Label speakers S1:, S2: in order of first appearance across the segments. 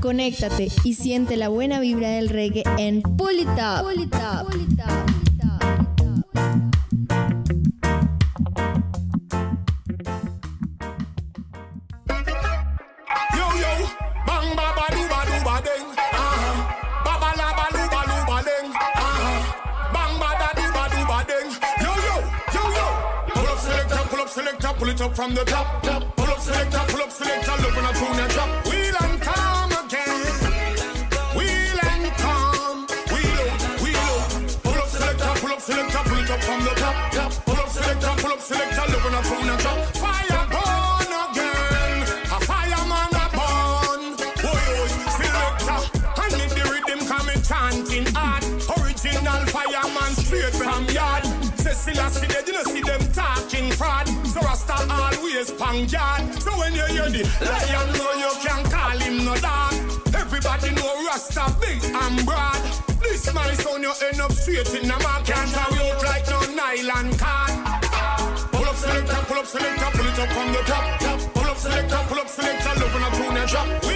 S1: Conéctate y siente la buena vibra del reggae en Pull It
S2: it up from the top. top. Pull up selector, pull up selector, when I tune and drop. Wheel up selector, pull it up from the top. top. Pull up selector, pull up selector, when I tune and drop. Fire burn again. A fireman a burn. Boy, boy, selector. I need the rhythm coming chanting hard. Original fireman straight from yard. Cecilia, see they know see them talking fraud. So Rasta always pang yard. So when you hear the lion, know you can call him no dog. Everybody know Rasta big and broad. My son, you end up straight in the mark. Can't have you out like no nylon card. Pull up selector, pull up selector, pull it up from the top. Pull up selector, pull up selector, when I tune and drop.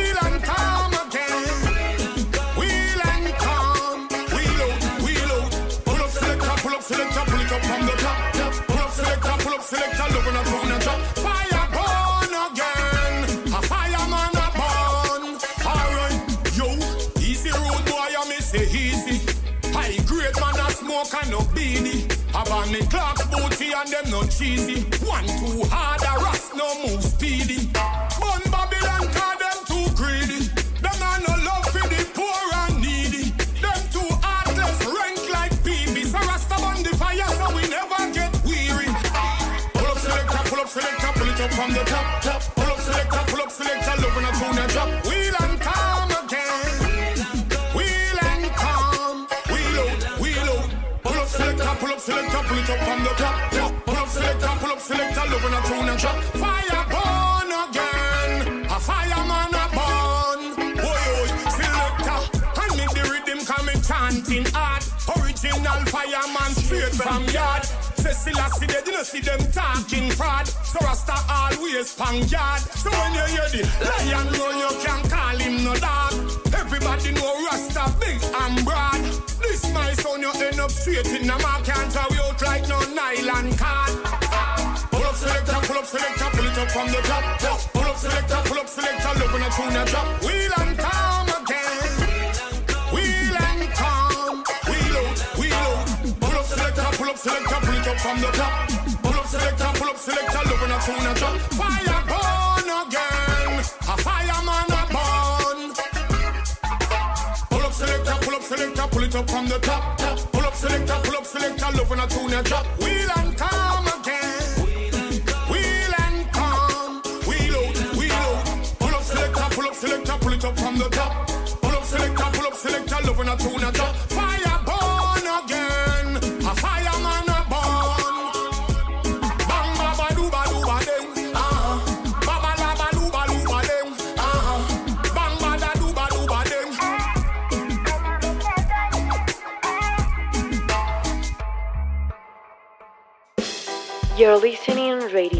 S2: Fire again. A fireman burn. Selector. The rhythm chanting hard. Original fireman straight from yard. Cecilia see they didn't see them talking fraud. So Rasta always pang yard. So when you hear the lion know you can call him no dog. Everybody know Rasta big and broad. This my son you end up straight in the mark. Can't throw you out like no nylon card. Pull up selector, pull it up from the top. Pull up selector, pull up selector, love when I tune and drop. Wheel and calm again. Wheel and calm. Wheel out, wheel out. Pull up selector, pull up selector, pull it up from the top. Pull up selector, pull up selector, love when I tune and drop. Fire burn again. A fireman a burn. Pull up selector, pull up selector, pull it up from the top. Pull up selector, pull up selector, love when I tune and drop. Wheel and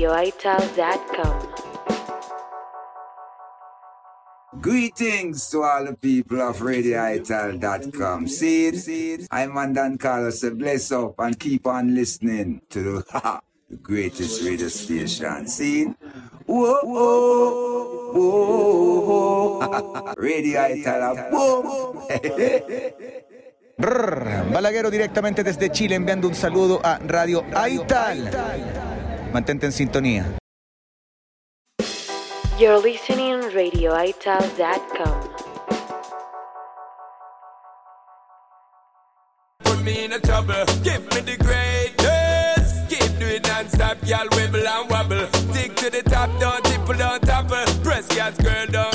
S3: radioital.com.
S4: Greetings to all the people of RadioItal.com. See it? See it? I'm Mandan Carlos. Bless up and keep on listening to the, the greatest radio station. See it? Whoa, whoa, whoa. Radio Ital, boom.
S5: Brr, Balaguero directamente desde Chile enviando un saludo a Radio Aital. Mantente en sintonía.
S3: You're listening radioital.com.
S6: put me in a trouble. Give me the greatest. Keep doing non-stop, y'all wibble and wobble. Stick to the top, don't tipple, don't topple. Press gas, girl, don't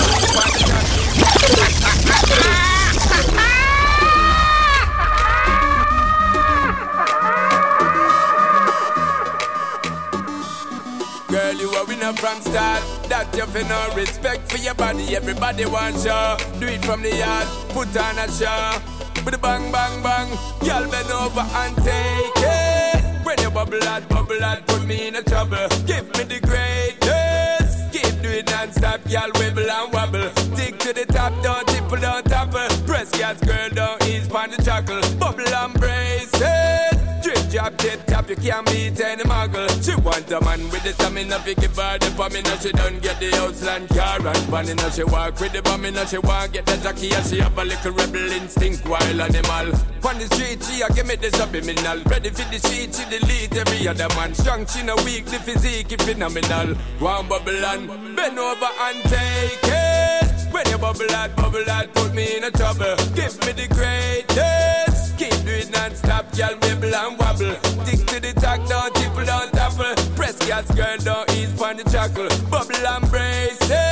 S6: the top. style. That you feel no respect for your body. Everybody wants you. Do it from the yard. Put on a show. A bang, bang, bang. Y'all bend over and take it. When you bubble out, bubble out, put me in a trouble. Give me the greatest. Keep doing non-stop, y'all wibble and wobble. Stick to the top, don't tipple, don't topple. Press gas, girl, don't ease on the chuckle. Tip, tap, you can't beat any muggle. She want a man with the stamina, fi give her the bomb, now she don't get the outland car and funny, now she walk with the bomb, now she want get the jockey, and she have a little rebel instinct, wild animal. On the street, she a give me the subliminal. Ready for the sheet, she delete every other man. Strong, she no weak, the physique phenomenal. One and bend over and take it. When you bubble out, bubble out, put me in a trouble. Give me the greatest. Keep doing non-stop, y'all wibble and wobble. Stick to the talk, don't tipple, don't topple. Press gas, girl, don't ease on the chuckle. Bubble and brace it.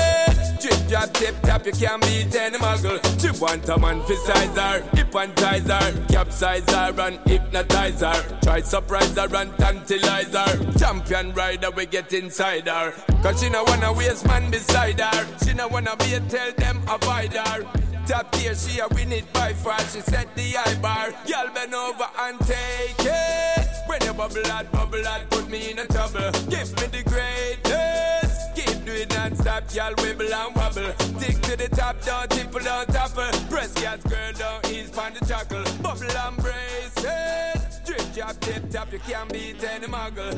S6: Drop, tip, tap, you can't beat any muggle. She want a man for size her, hypnotize her, capsize her and hypnotize her. Try surprise her and tantalize her. Champion rider, we get inside her. Cause she no wanna waste man beside her. She no wanna be a tell them avoid her. Top tier, she a win it by far. She set the high bar. Y'all bend over and take it. When you bubble out, bubble out, put me in a trouble. Give me the greatest. Doing non-stop, y'all wibble and wobble. Stick to the top, don't tipple, don't topple. Press gas, girl, don't ease on the chuckle. Bubble and brace it. Drip, drop, tip, tap, you can't beat any muggle.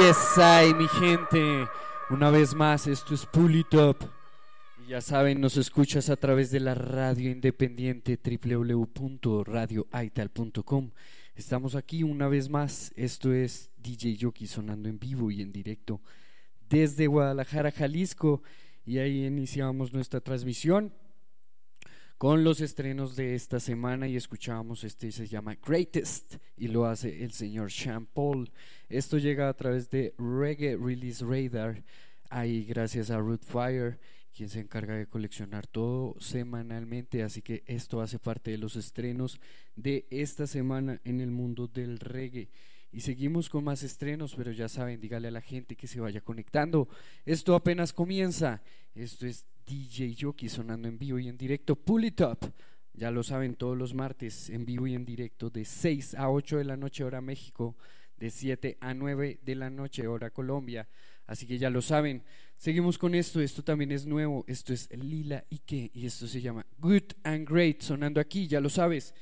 S7: Yes, ay, mi gente. Una vez más, esto es Pull It Up. Ya saben, nos escuchas a través de la radio independiente www.radioaital.com. Estamos aquí una vez más. Esto es DJ Yoki sonando en vivo y en directo desde Guadalajara, Jalisco. Y ahí iniciamos nuestra transmisión con los estrenos de esta semana y escuchábamos este se llama Greatest y lo hace el señor Sean Paul. Esto llega a través de Reggae Release Radar, ahí gracias a Rootfire, quien se encarga de coleccionar todo semanalmente, así que esto hace parte de los estrenos de esta semana en el mundo del reggae. Y seguimos con más estrenos, pero ya saben, dígale a la gente que se vaya conectando. Esto apenas comienza. Esto es DJ Jockey sonando en vivo y en directo. Pull it up. Ya lo saben, todos los martes en vivo y en directo de 6 a 8 de la noche hora México, de 7 a 9 de la noche hora Colombia. Así que ya lo saben. Seguimos con esto. Esto también es nuevo. Esto es Lila Ike y esto se llama Good and Great sonando aquí. Ya lo sabes.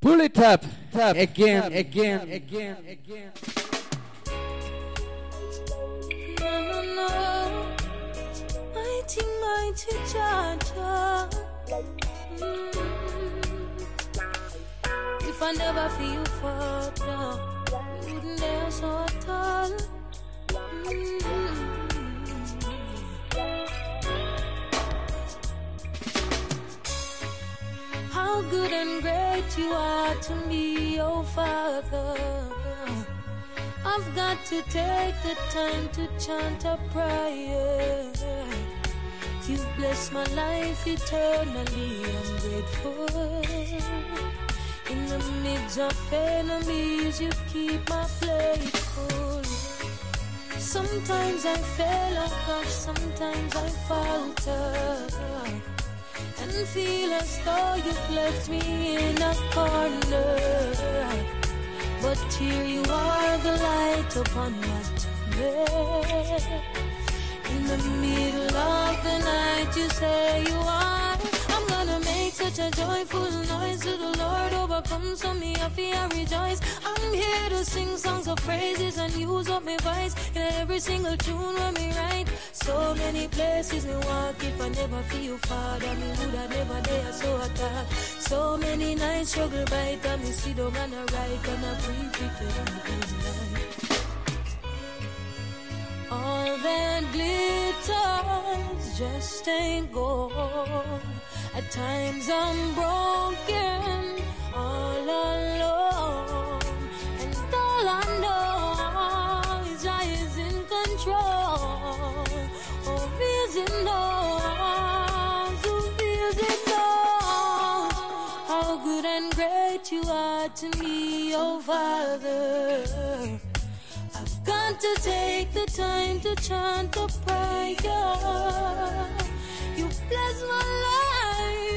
S7: Pull it up, up again, again, again, again.
S8: No, no, no. Mighty, mighty Jaja. Mm. If I never feel dare so tall. Mm-hmm. How good and great you are to me, oh Father. I've got to take the time to chant a prayer. You've blessed my life eternally, I'm grateful. In the midst of enemies, you keep my full. Sometimes I fail, oh gosh, sometimes I falter. And feel as though you've left me in a corner. But here you are, the light upon my tunnel. In the middle of the night, you say you are. Make such a joyful noise to the Lord overcome. So me, I feel rejoice. I'm here to sing songs of praises and use up my voice in every single tune when me write. So many places me walk if I never feel father, me would have never dare so attack. So many nights struggle right and me sit down and I write and I for them good. All that glitters just ain't gold. At times I'm broken, all alone. And all I know is I is in control. Oh, is it knows, oh, is it knows how good and great you are to me, oh Father. I've got to take the time to chant the prayer. You bless my life.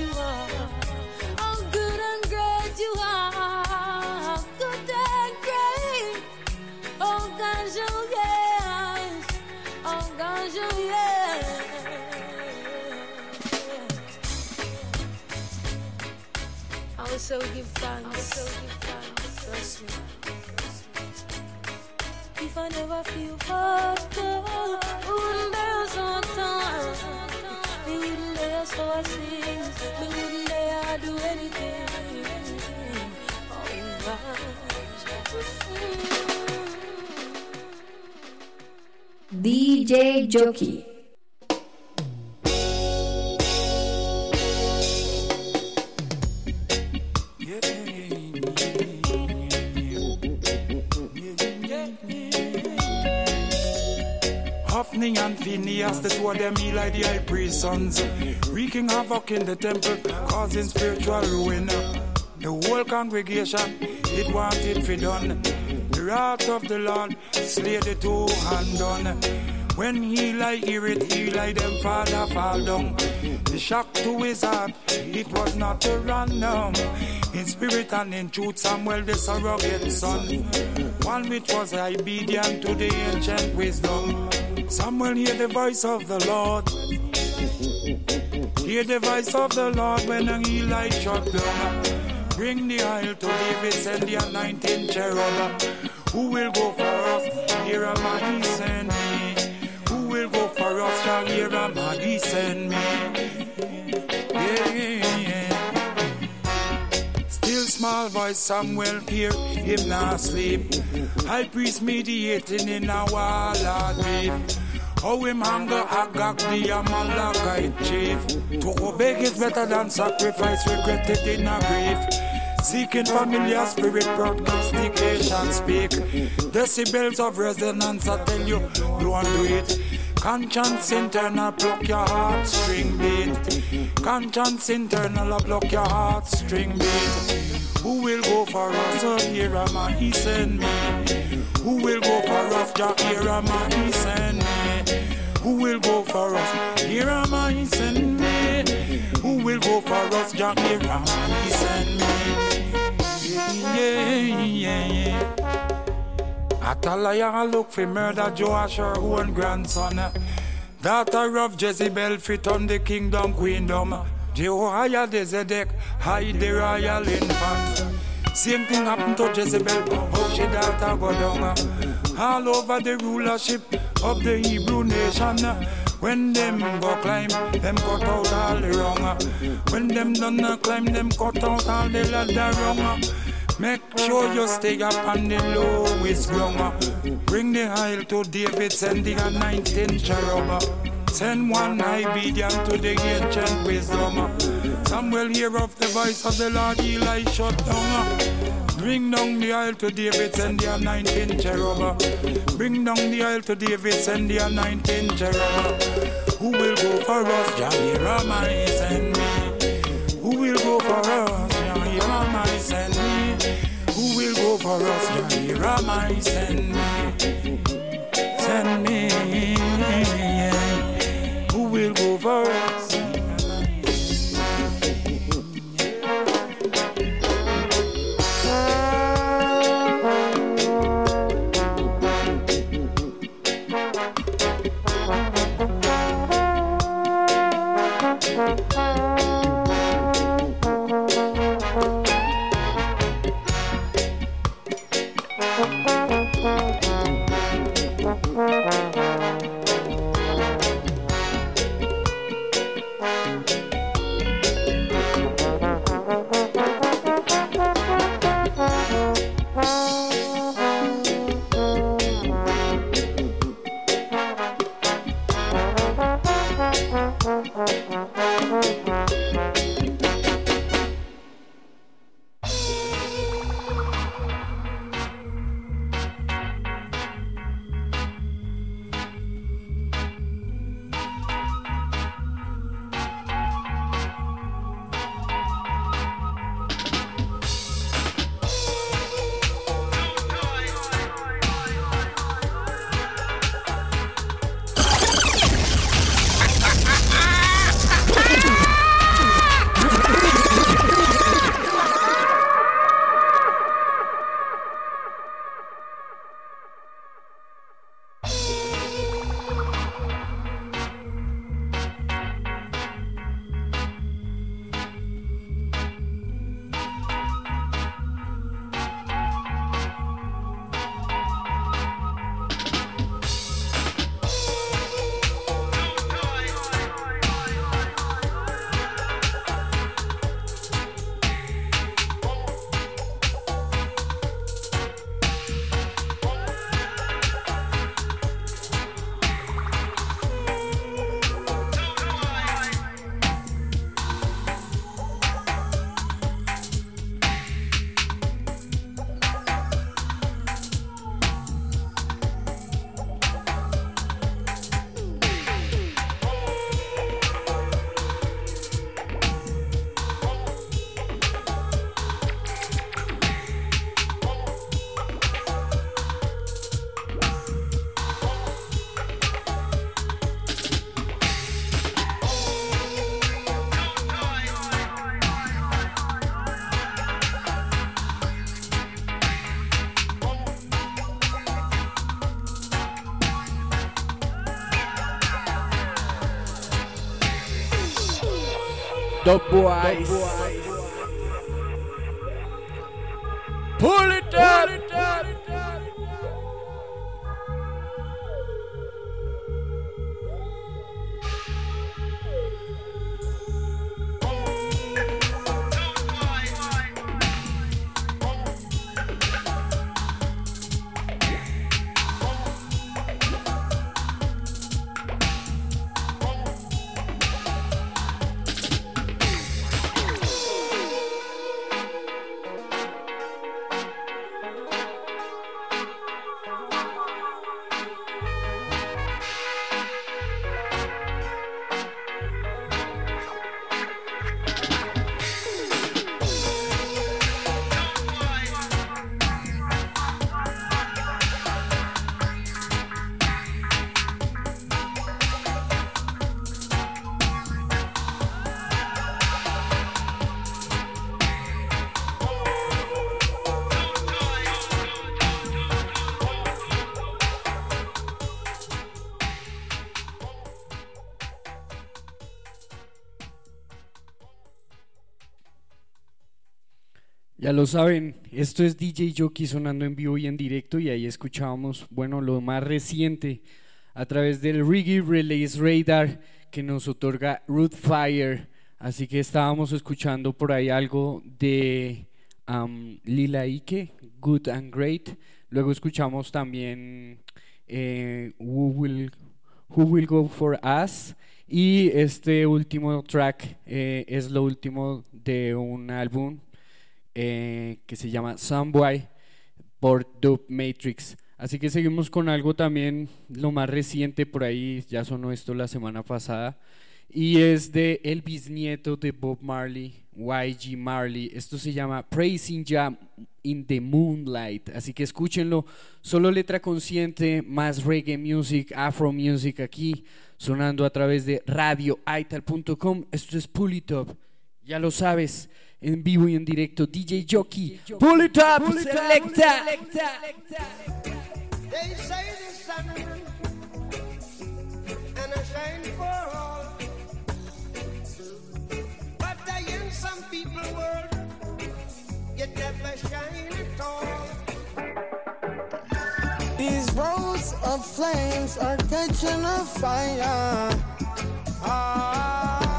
S8: you are. How good and great you are. Good and great. Oh gosh, oh yes. Oh gosh, oh yes. I will so give thanks. Will give thanks. Trust me. If I never feel fucked up, we wouldn't time. So I sing. Wouldn't do anything.
S1: DJ Jockey.
S9: Phineas, them them Eli the high priest sons, wreaking havoc in the temple, causing spiritual ruin. The whole congregation, it wanted for done. The wrath of the Lord slay the two hand done. When Eli hear it, Eli them father fall down. The shock to his heart, it was not a random. In spirit and in truth, Samuel the surrogate son. One which was obedient to the ancient wisdom. Samuel hear the voice of the Lord. Hear the voice of the Lord when an Eli down. Bring the oil to David, send the anointing cherub. Who will go for us? Here am I, send me. Who will go for us? Here am I, send me. Yeah, yeah. Still small voice, Samuel hear him not sleep. High priest mediating in a wall of. How him hunger Agag the Amalekite chief. To obey is better than sacrifice, regretted in a grief. Seeking familiar spirit prognostication speak. Decibels of resonance, I tell you, don't do it. Conscience internal, block your heart string beat. Conscience internal, block your heart string beat. Who will go for us? Oh, here am I, he send me. Who will go for us? Jah, here am I, he send me. Who will go for us? Here am I, send me. Who will go for us? Jah, here am I, send me. Yeah, yeah, yeah. Atalaya look for murder Joash her own grandson. Daughter of Jezebel fit on the kingdom queendom. Jehoiah the Zedek hide the royal infant. Same thing happened to Jezebel, how she daughter go down. Uh, all over the rulership of the Hebrew nation. Uh, when them go climb, them cut out all the wrong. Uh, when them done climb, them cut out all the ladder wrong. Make sure you stay up on the lowest rung. Bring the oil to David, send the anointing cherub. Send one obedient to the ancient wisdom. Will hear of the voice of the Lord, Eli shut down. Uh. Bring down the oil to David, send the anointing cherub. Bring down the oil to David, send the anointing cherub. Who will go for us? Jahirama send me. Who will go for us? Jahirama send me. Who will go for us? Jahirama send me. Send me. Who will go for us?
S7: Top Boys. Lo saben, esto es DJ Jockey sonando en vivo y en directo y ahí escuchábamos, bueno, lo más reciente a través del Reggae Release Radar que nos otorga Root Fire. Así que estábamos escuchando por ahí algo de Lila Ike, Good and Great. Luego escuchamos también eh, Who, Will, Who Will Go For Us. Y este último track eh, es lo último de un álbum eh, que se llama Someboy por Dope Matrix. Así que seguimos con algo también, lo más reciente por ahí, ya sonó esto la semana pasada, y es de el bisnieto de Bob Marley, YG Marley. Esto se llama Praising Jam in the Moonlight. Así que escúchenlo, solo letra consciente, más reggae music, afro music aquí, sonando a través de radioaital.com. Esto es Pull It Up, ya lo sabes en vivo y en directo. DJ Jockey, pull it up, selecta.
S10: They say the sun and I shine for all. But I in some people world, you never shine at all.
S11: These roads of flames are catching a fire. Ah,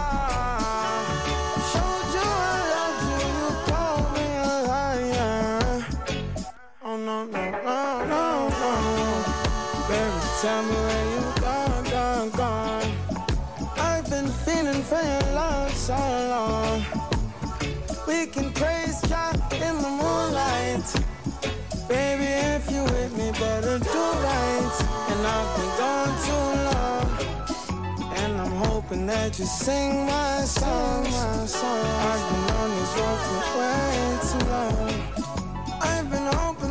S11: no, no, no, no, no. Baby, tell me where you gone, gone, gone. I've been feeling for your love so long. We can praise God in the moonlight. Baby, if you with me, better do right. And I've been gone too long. And I'm hoping that you sing my song, my song. I've been on this road for way too long. I've been hoping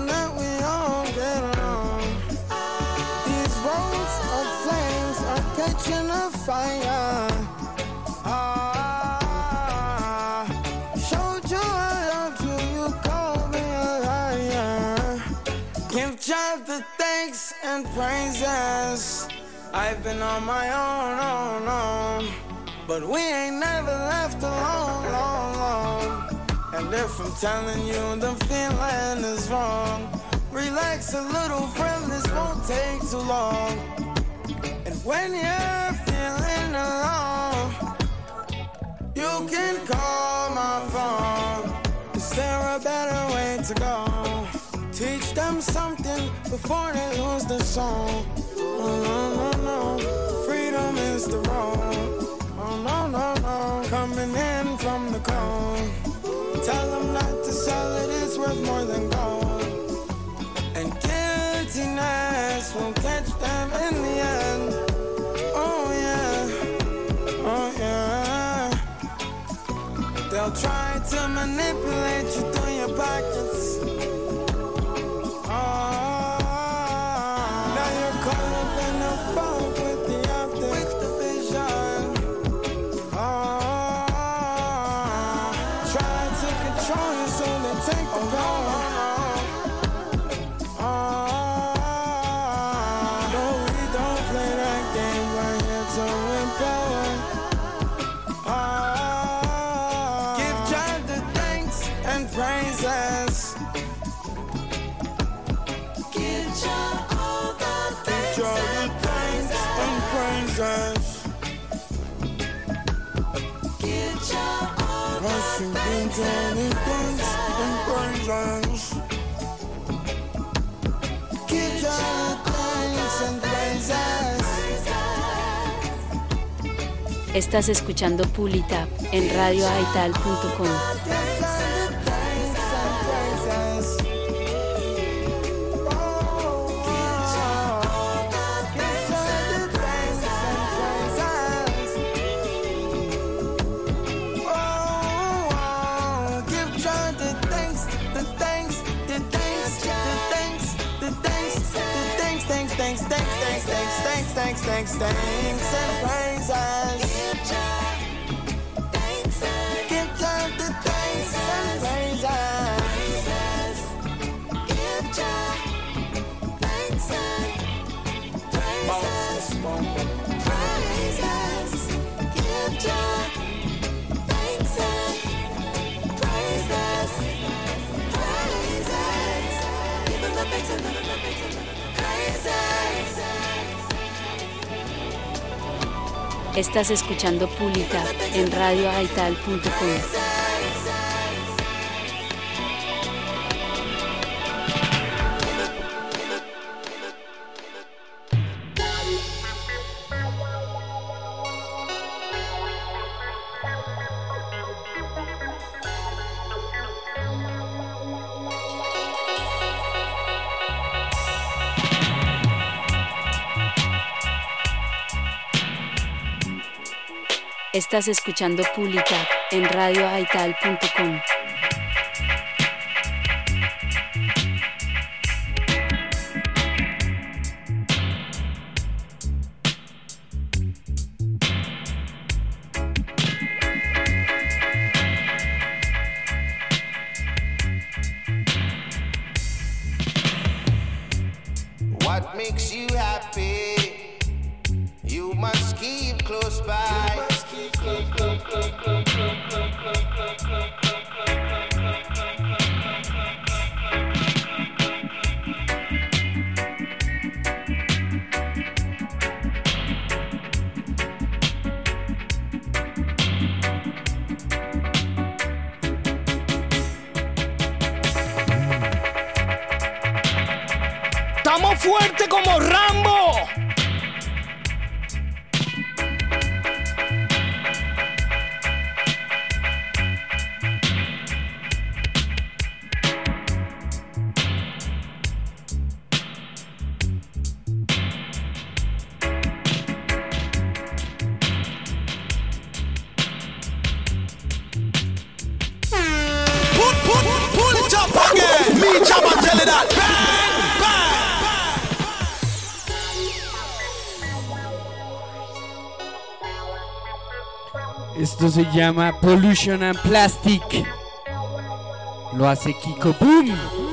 S11: fire. Ah, showed you I love you, you called me a liar. Give God the thanks and praises. I've been on my own, own, own. But we ain't never left alone, long, long. And if I'm telling you the feeling is wrong, relax a little, friend, this won't take too long. When you're feeling alone, you can call my phone. Is there a better way to go? Teach them something before they lose the song. Oh, no, no, no. Freedom is the road. Oh, no, no, no. Coming in from the cold. Tell them not to sell it, it's worth more than manipulate you Estás escuchando Pulita en radioaital.com.
S3: thanks, thanks, thanks and praises. Give thanks and praises. Give praises. Praises, thanks and praises. Praises, the the
S11: Estás escuchando Pública en radioaital.com. Estás escuchando Publicat en radioaital.com.
S12: Estamos fuertes como Rambo.
S13: Se llama Pollution and Plastic. Lo hace Kiko Boom.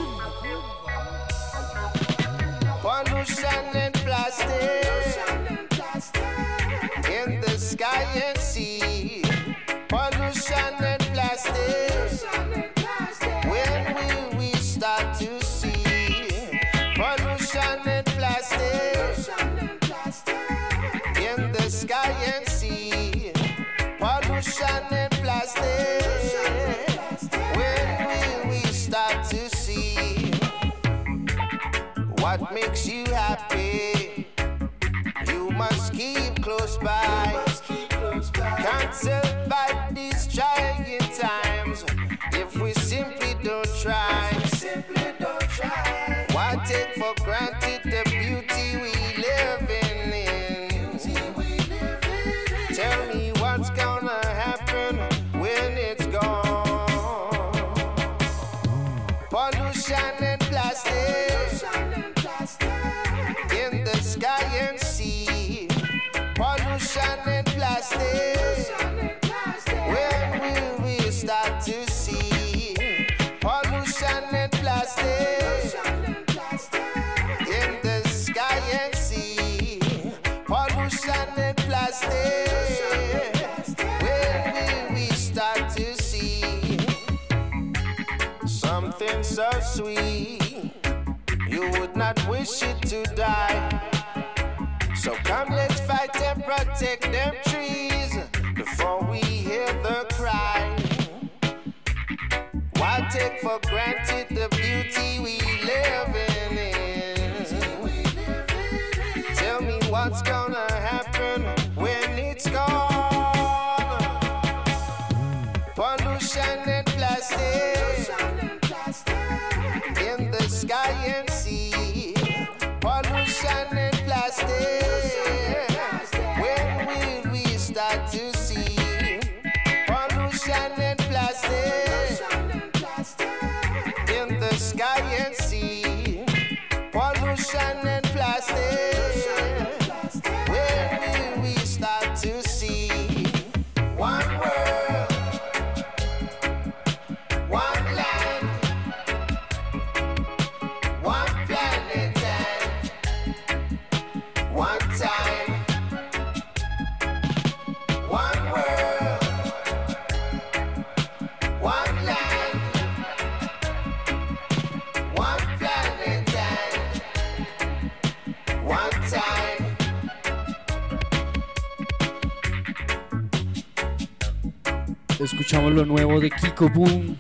S7: Escuchamos lo nuevo de Kiko Boom,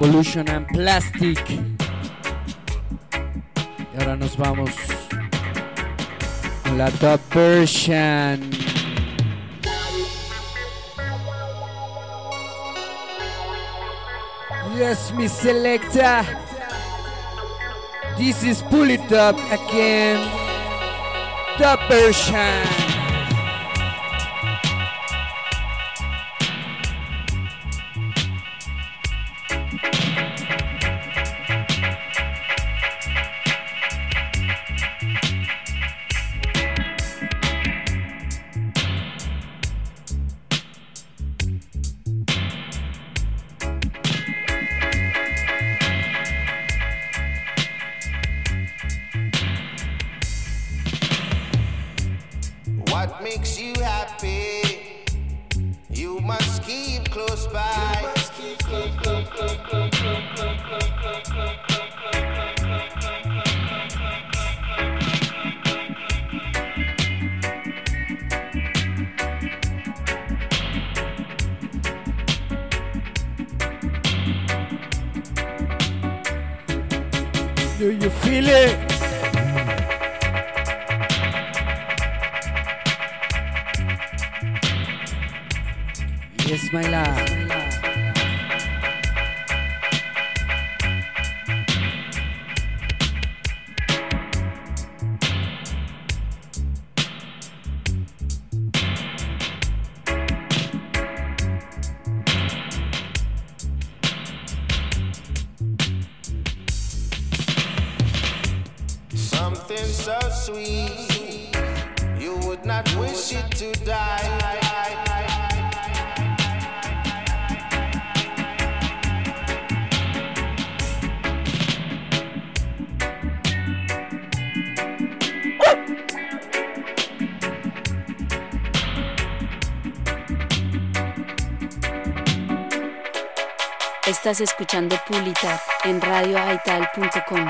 S7: Evolution and Plastic. Y ahora nos vamos con la top version. Yes, Miss Selector. This is Pull It Up again. The version.
S3: Estás escuchando Pulitab en radioaital.com.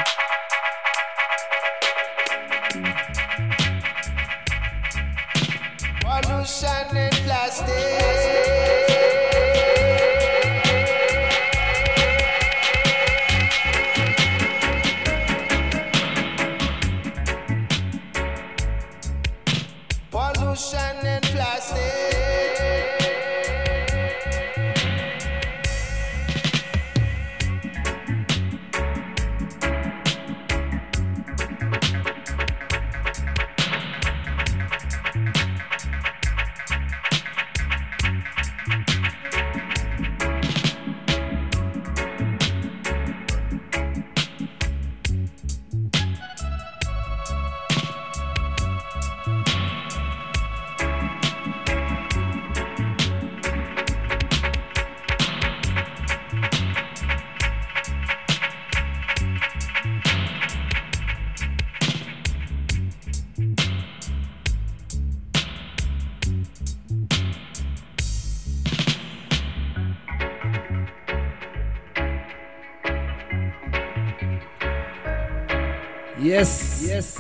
S7: Yes, yes,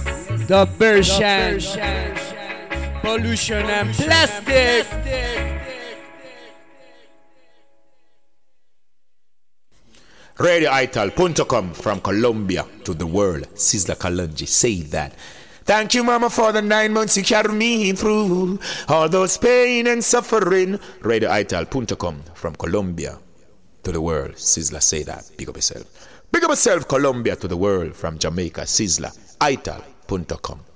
S7: the Bershang, pollution, and plastic.
S14: RadioItal.com from Colombia to the world. Sizzla Kalonji, say that. Thank you, Mama, for the nine months you carried me through all those pain and suffering. RadioItal.com from Colombia to the world. Sizzla, say that. Big up yourself. Big up yourself, Colombia to the world from Jamaica. Ital.com.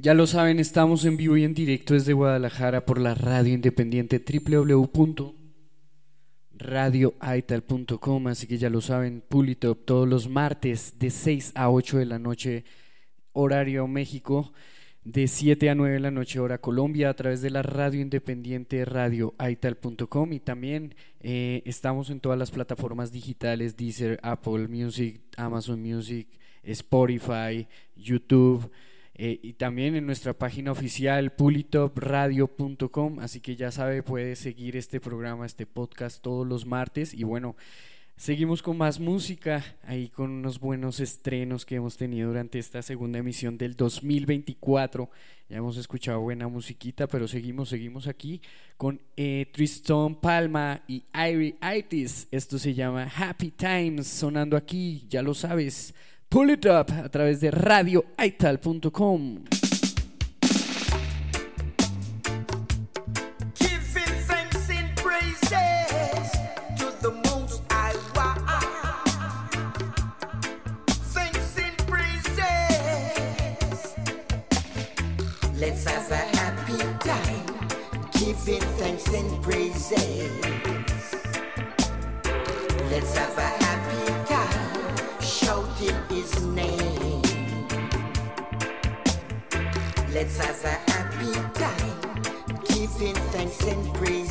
S7: Ya lo saben, estamos en vivo y en directo desde Guadalajara por la radio independiente www.radioaital.com, así que ya lo saben, Pulitop todos los martes de 6 a 8 de la noche, horario México, de 7 a 9 de la noche, hora Colombia, a través de la radio independiente radioaital.com y también eh, estamos en todas las plataformas digitales, Deezer, Apple Music, Amazon Music, Spotify, YouTube. Eh, y también en nuestra página oficial pulitopradio.com, así que ya sabe, puede seguir este programa, este podcast todos los martes y bueno, seguimos con más música, ahí con unos buenos estrenos que hemos tenido durante esta segunda emisión del 2024. Ya hemos escuchado buena musiquita, pero seguimos, seguimos aquí con eh, Tristan Palma y Irie Itis. Esto se llama Happy Times, sonando aquí, ya lo sabes. Pull It Up a través de radioaital.com.
S10: Let's have a happy time. Giving thanks and praises. Let's have a happy time. Shouting His name. Let's have a happy time giving thanks and praises.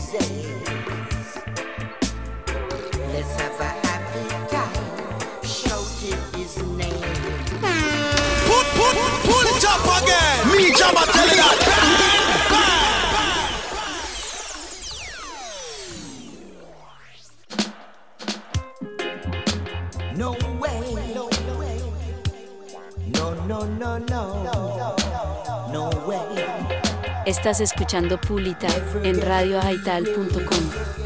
S3: Estás escuchando Pulita en radioaital.com.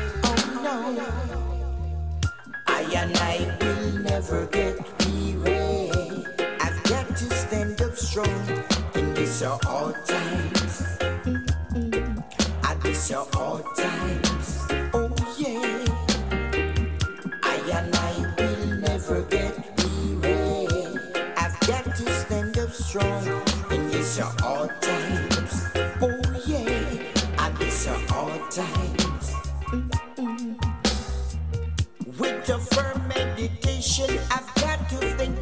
S10: no. your old times. I miss your old times. Oh yeah. I and I will never get weary. I've got to stand up strong and miss your all times. Oh yeah. I miss your old times. With a firm meditation, I've got to think.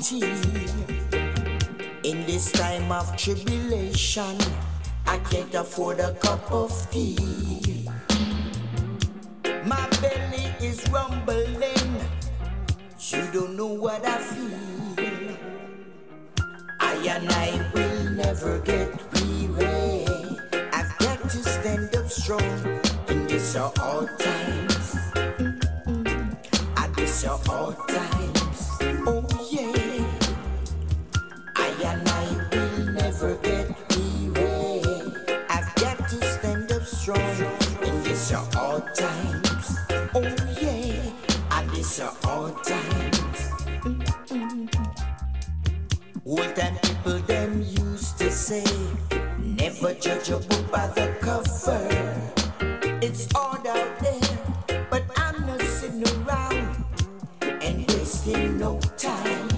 S10: In this time of tribulation, I can't afford a cup of tea. My belly is rumbling. You don't know what I feel. I and I will never get weary. I've got to stand up strong in this all times. At this all judge a book by the cover. It's hard out there, but I'm not sitting around and wasting no time.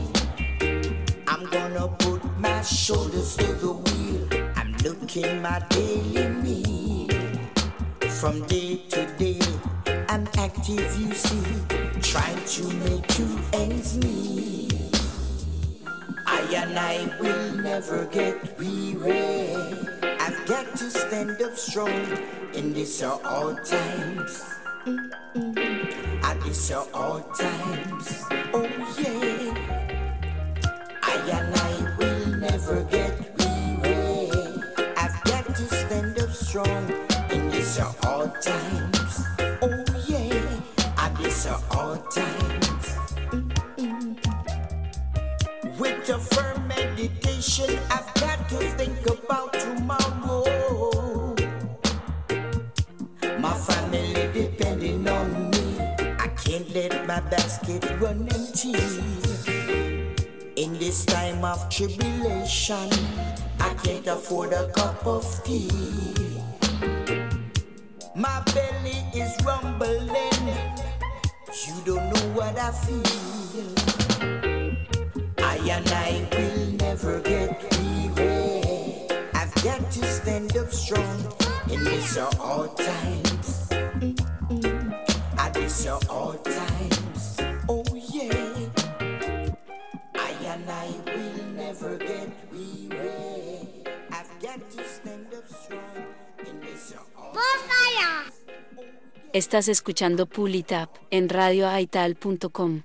S10: I'm gonna put my shoulders to the wheel. I'm looking my daily It's your old tapes. for the cup.
S3: Estás escuchando Pull en radioaital.com.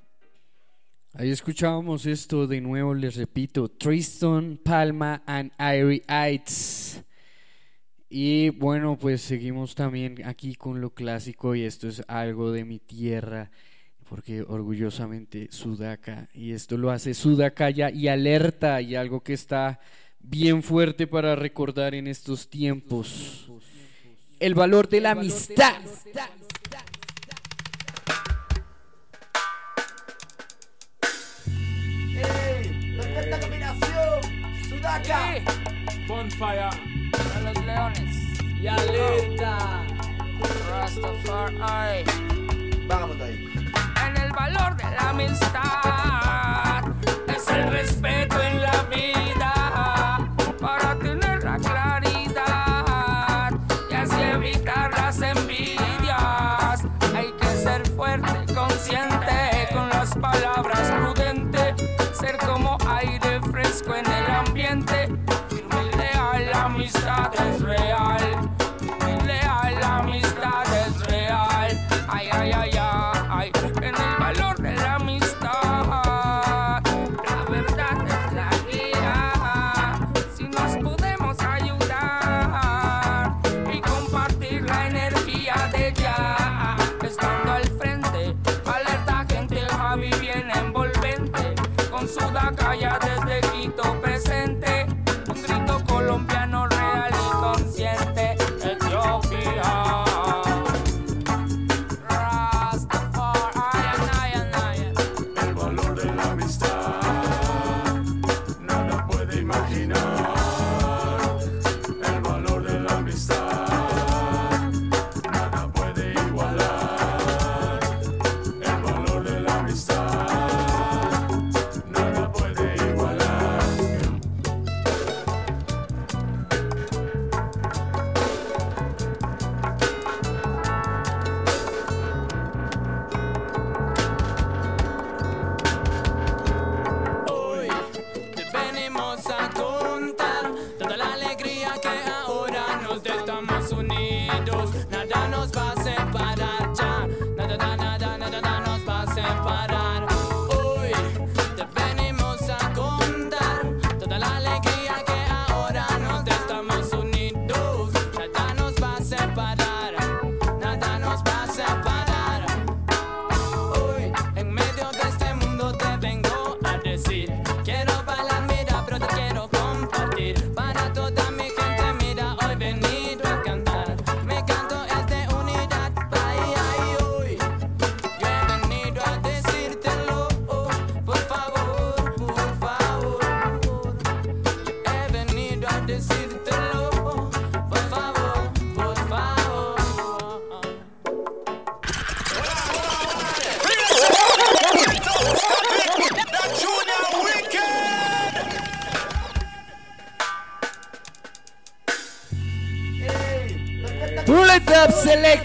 S7: Ahí escuchábamos esto de nuevo, les repito, Tristan, Palma and Irie Heights. Y bueno, pues seguimos también aquí con lo clásico y esto es algo de mi tierra, porque orgullosamente Sudaca, y esto lo hace Sudaca ya y alerta, y algo que está bien fuerte para recordar en estos tiempos. El valor de la amistad.
S15: Bonfire.
S16: A los leones.
S15: Y aleta.
S16: Rastafari.
S10: Vamos
S16: de
S10: ahí.
S16: En el valor de la amistad es el respeto. serpiente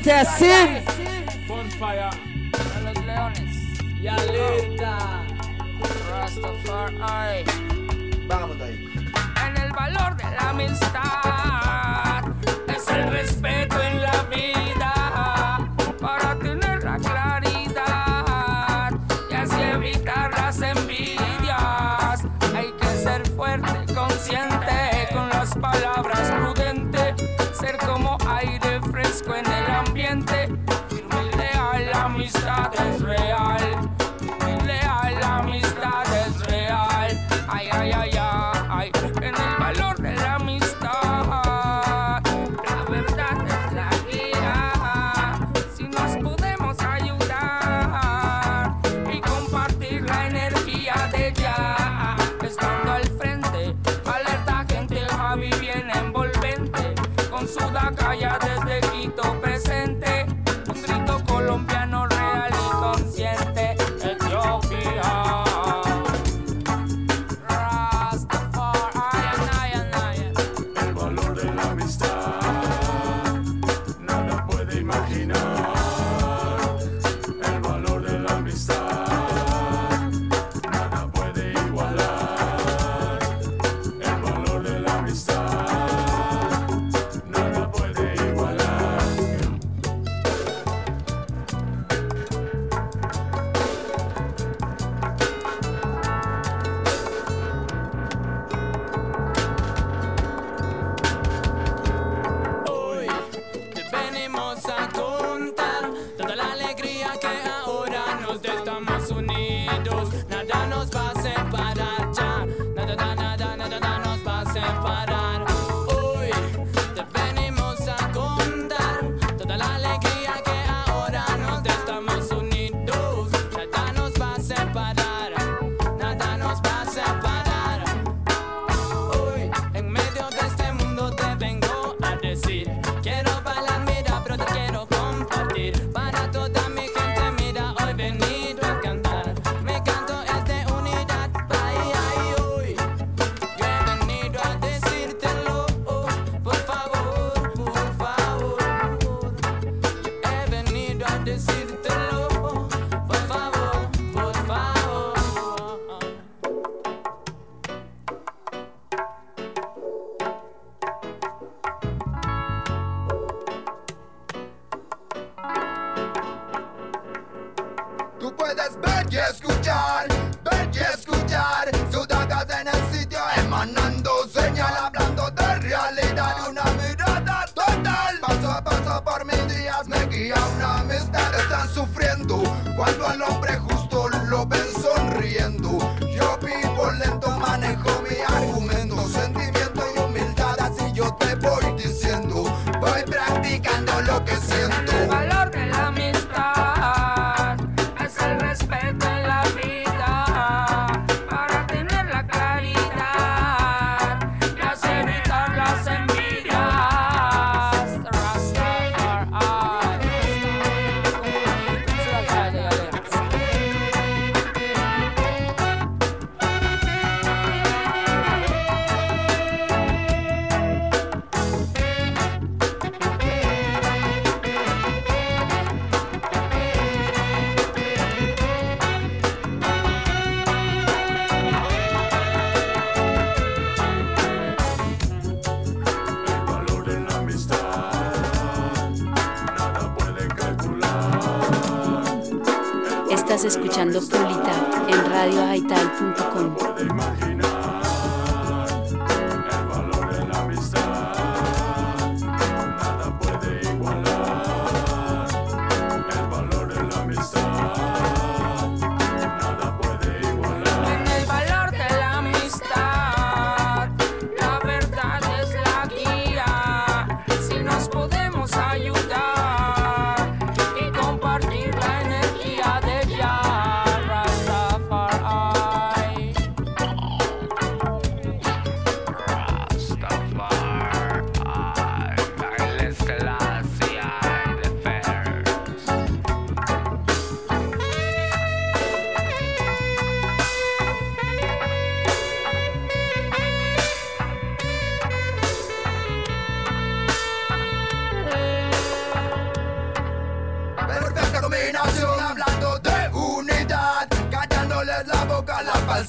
S16: até assim.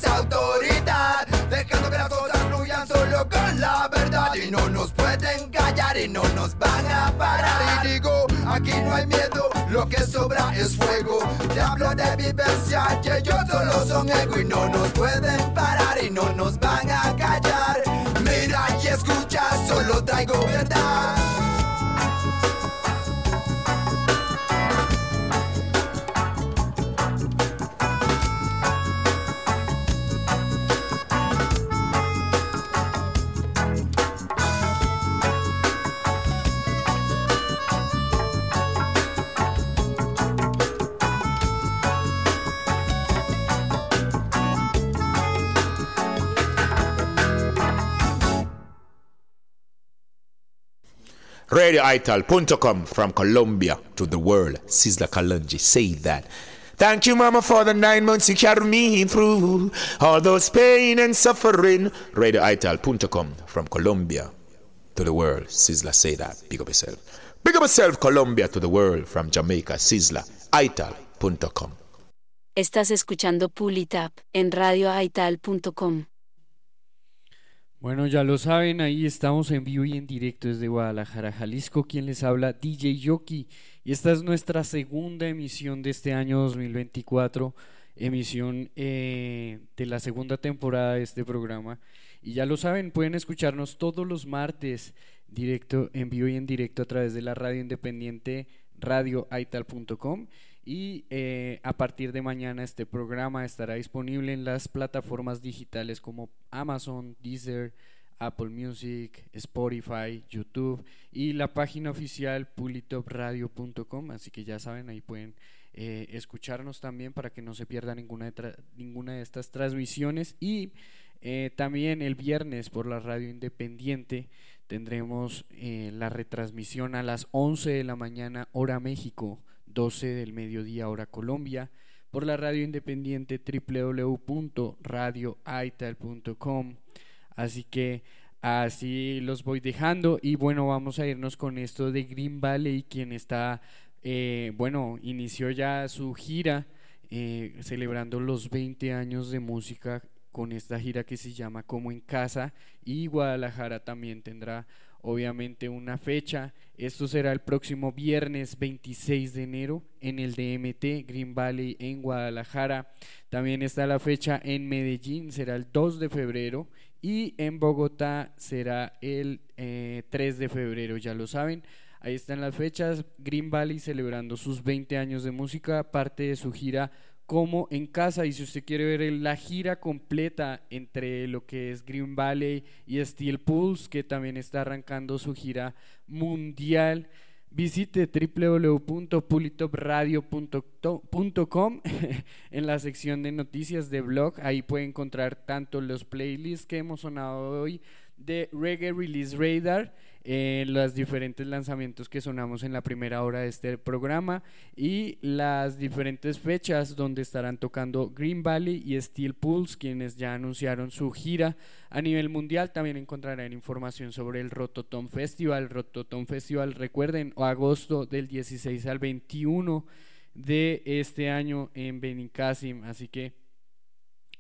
S16: autoridad, dejando que las cosas fluyan solo con la verdad. Y no nos pueden callar y no nos van a parar. Y digo, aquí no hay miedo, lo que sobra es fuego. Te hablo de vivencia, que yo solo son ego y no nos pueden parar y no nos van a callar. Mira y escucha, solo traigo verdad.
S14: RadioItal.com from Colombia to the world. Sizzla Kalonji, say that. Thank you, Mama, for the nine months you carried me through all those pain and suffering. RadioItal.com from Colombia to the world. Sizzla, say that. Big up yourself. Big up yourself, Colombia to the world from Jamaica. Sizzla, ital.com.
S3: Estás escuchando Pull It Up en radioaital.com.
S7: Bueno, ya lo saben, ahí estamos en vivo y en directo desde Guadalajara, Jalisco. Quien les habla, DJ Yoki. Y esta es nuestra segunda emisión de este año 2024, emisión eh, de la segunda temporada de este programa. Y ya lo saben, pueden escucharnos todos los martes directo, en vivo y en directo a través de la radio independiente radioaital.com y eh, a partir de mañana este programa estará disponible en las plataformas digitales como Amazon, Deezer, Apple Music, Spotify, YouTube y la página oficial pulitopradio.com, así que ya saben, ahí pueden eh, escucharnos también para que no se pierda ninguna de, ninguna de estas transmisiones. Y eh, también el viernes por la radio independiente tendremos eh, la retransmisión a las 11 de la mañana hora México, 12 del mediodía hora Colombia, por la radio independiente www.radioaital.com. Así que así los voy dejando y bueno, vamos a irnos con esto de Green Valley, quien está, eh, bueno, inició ya su gira eh, celebrando los 20 años de música con esta gira que se llama Como en Casa y Guadalajara también tendrá obviamente una fecha. Esto será el próximo viernes 26 de enero en el DMT Green Valley en Guadalajara. También está la fecha en Medellín, será el 2 de febrero y en Bogotá será el eh, 3 de febrero, ya lo saben. Ahí están las fechas. Green Valley celebrando sus 20 años de música, parte de su gira como en casa y si usted quiere ver la gira completa entre lo que es Green Valley y Steel Pulse que también está arrancando su gira mundial visite www.pulitopradio.com en la sección de noticias de blog. Ahí puede encontrar tanto los playlists que hemos sonado hoy de Reggae Release Radar, eh, los diferentes lanzamientos que sonamos en la primera hora de este programa y las diferentes fechas donde estarán tocando Green Valley y Steel Pulse, quienes ya anunciaron su gira a nivel mundial. También encontrarán información sobre el Rototom Festival. Rototom Festival, recuerden, agosto del 16 al 21 de este año en Benicassim. Así que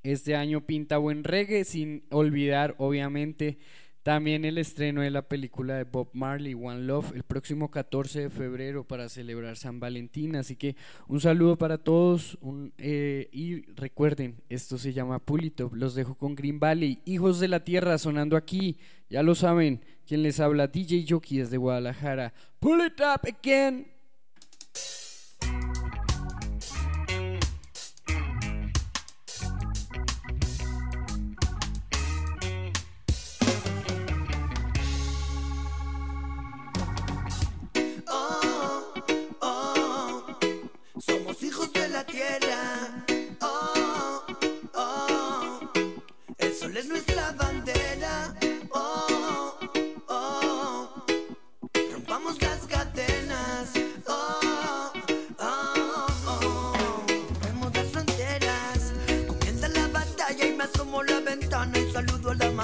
S7: este año pinta buen reggae, sin olvidar, obviamente, también el estreno de la película de Bob Marley, One Love, el próximo 14 de febrero para celebrar San Valentín. Así que un saludo para todos un, eh, y recuerden, esto se llama Pulitop. Los dejo con Green Valley, Hijos de la Tierra, sonando aquí. Ya lo saben, quien les habla, DJ Jockey desde Guadalajara. Pull it up again.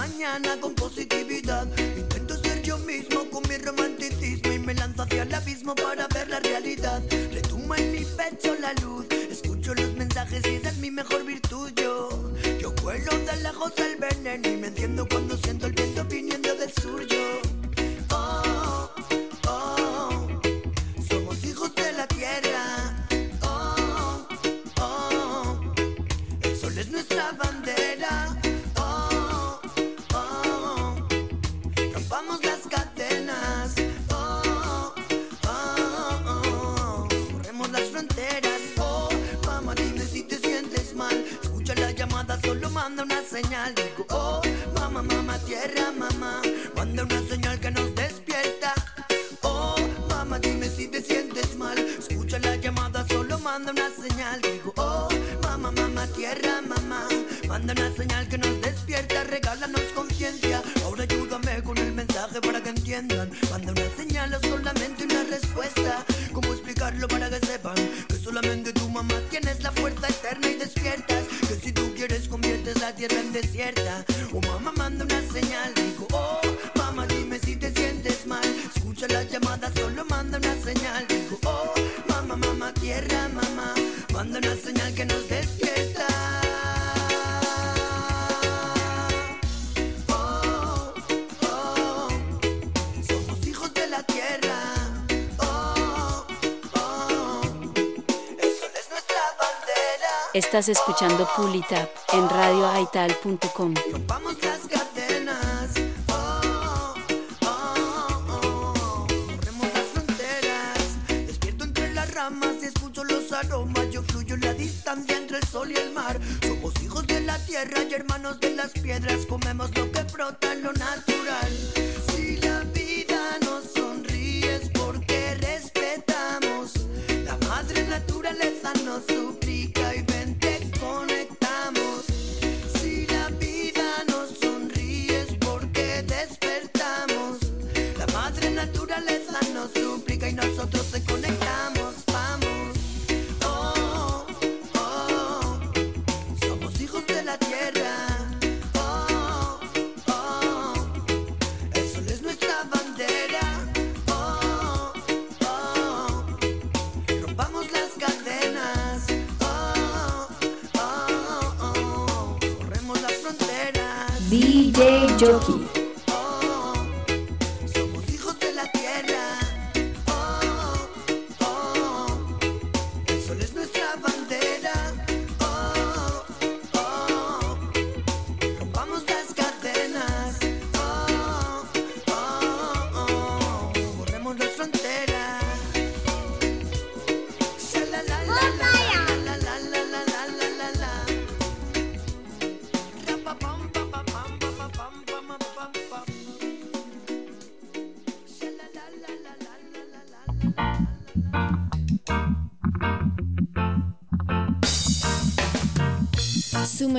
S17: Mañana con positividad. Intento ser yo mismo con mi romanticismo y me lanzo hacia el abismo para ver la realidad. Retumba en mi pecho la luz, escucho los mensajes y esa es mi mejor virtud. Yo, yo cuelo de lejos el veneno y me enciendo cuando siento el viento viniendo del sur. Yo, una señal. la tierra es desierta. O oh, mamá manda una señal, digo, oh, mamá dime si te sientes mal. Escucha la llamada, solo manda una señal, digo, oh, mamá, mamá, tierra, mamá, manda una señal que nos
S3: des Escuchando Pulitap en radioaital.com.
S17: Rompamos las cadenas. Oh, oh, oh, Corremos las fronteras. Despierto entre las ramas y escucho los aromas. Yo fluyo en la distancia entre el sol y el mar. Somos hijos de la tierra y hermanos de las piedras. Comemos lo que brota en lo natural. nos suplica y nosotros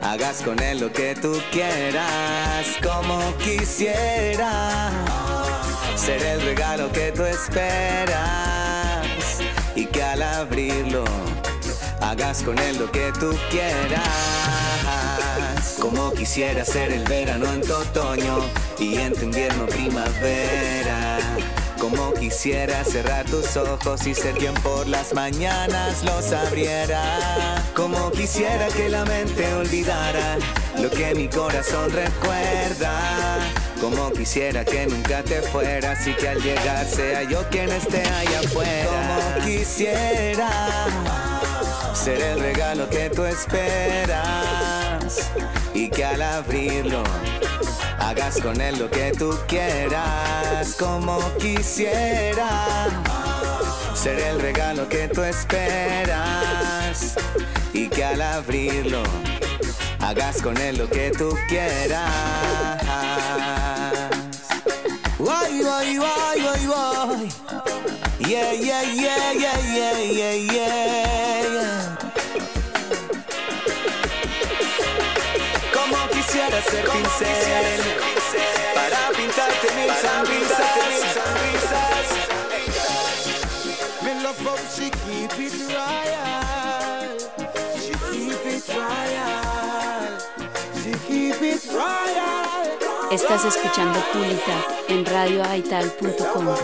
S18: Hagas con él lo que tú quieras, como quisiera. Ser el regalo que tú esperas y que al abrirlo hagas con él lo que tú quieras. Como quisiera ser el verano en tu otoño y en tu invierno primavera como quisiera cerrar tus ojos y ser quien por las mañanas los abriera. Como quisiera que la mente olvidara lo que mi corazón recuerda. Como quisiera que nunca te fueras y que al llegar sea yo quien esté allá afuera. Como quisiera ser el regalo que tú esperas y que al abrirlo hagas con él lo que tú quieras. Como quisiera ser el regalo que tú esperas y que al abrirlo hagas con él lo que tú quieras. Yeah, yeah, yeah, yeah, yeah, yeah, yeah. Quisiera ser pincel para pintarte mil sonrisas.
S9: Me love how she keep it royal. She keep it royal. She keep it royal.
S19: Estás escuchando Pulita en radioaital.com.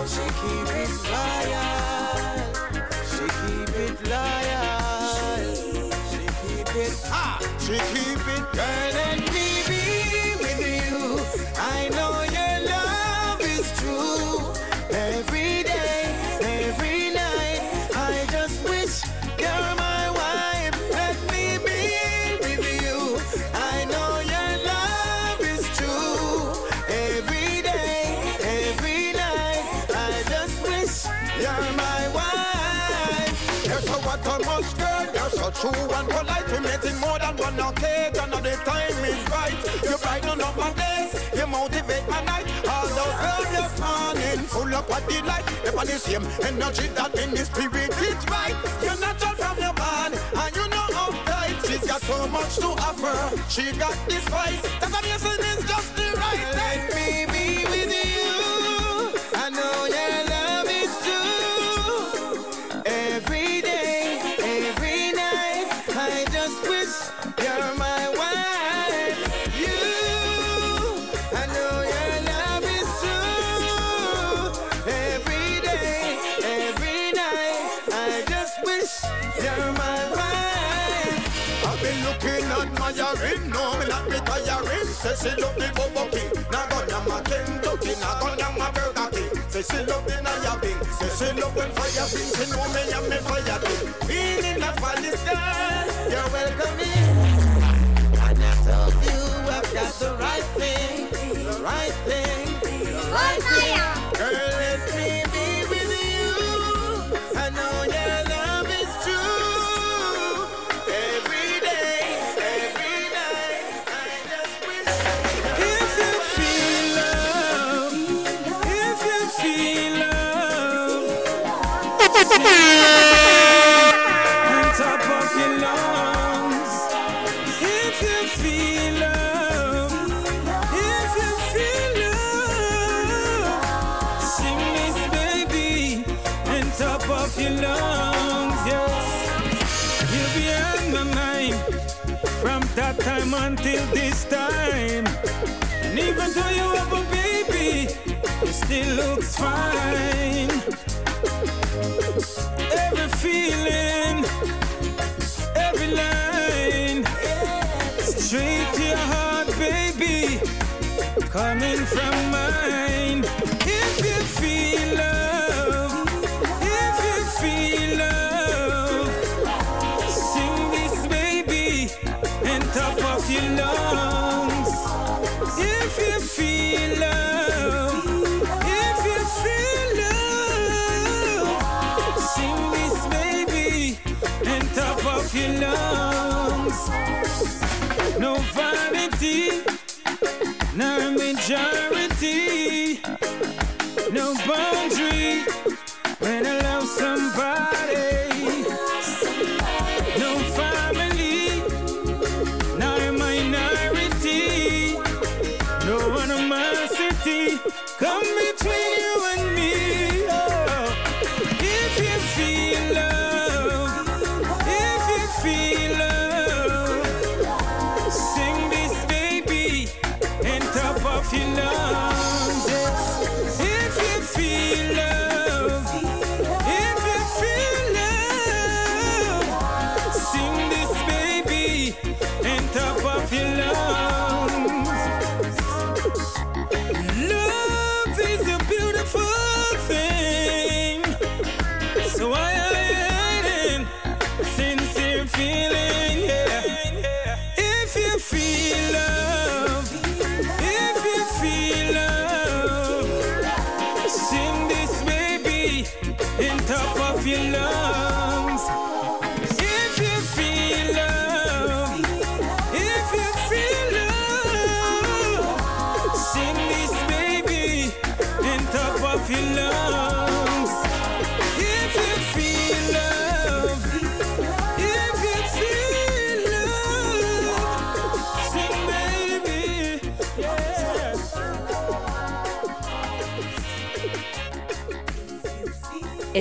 S9: up of delight. Never the same energy that in the spirit is right. You're natural from your bond, and you know how tight. She's got so much to offer. She got the spice. That's saying is just the right. Let me Say she love the bubble king, now go down my Kentucky, now go down my Burger King. Say she love the Naya Bing, say she love when fire bing. She know me and me fire king. Feeling that for this girl, you're welcome in. And I told you I've got the right thing, the right thing, the right thing. Girl, until this time. And even though you have a baby, it still looks fine. Coming from mine. If you feel love, burns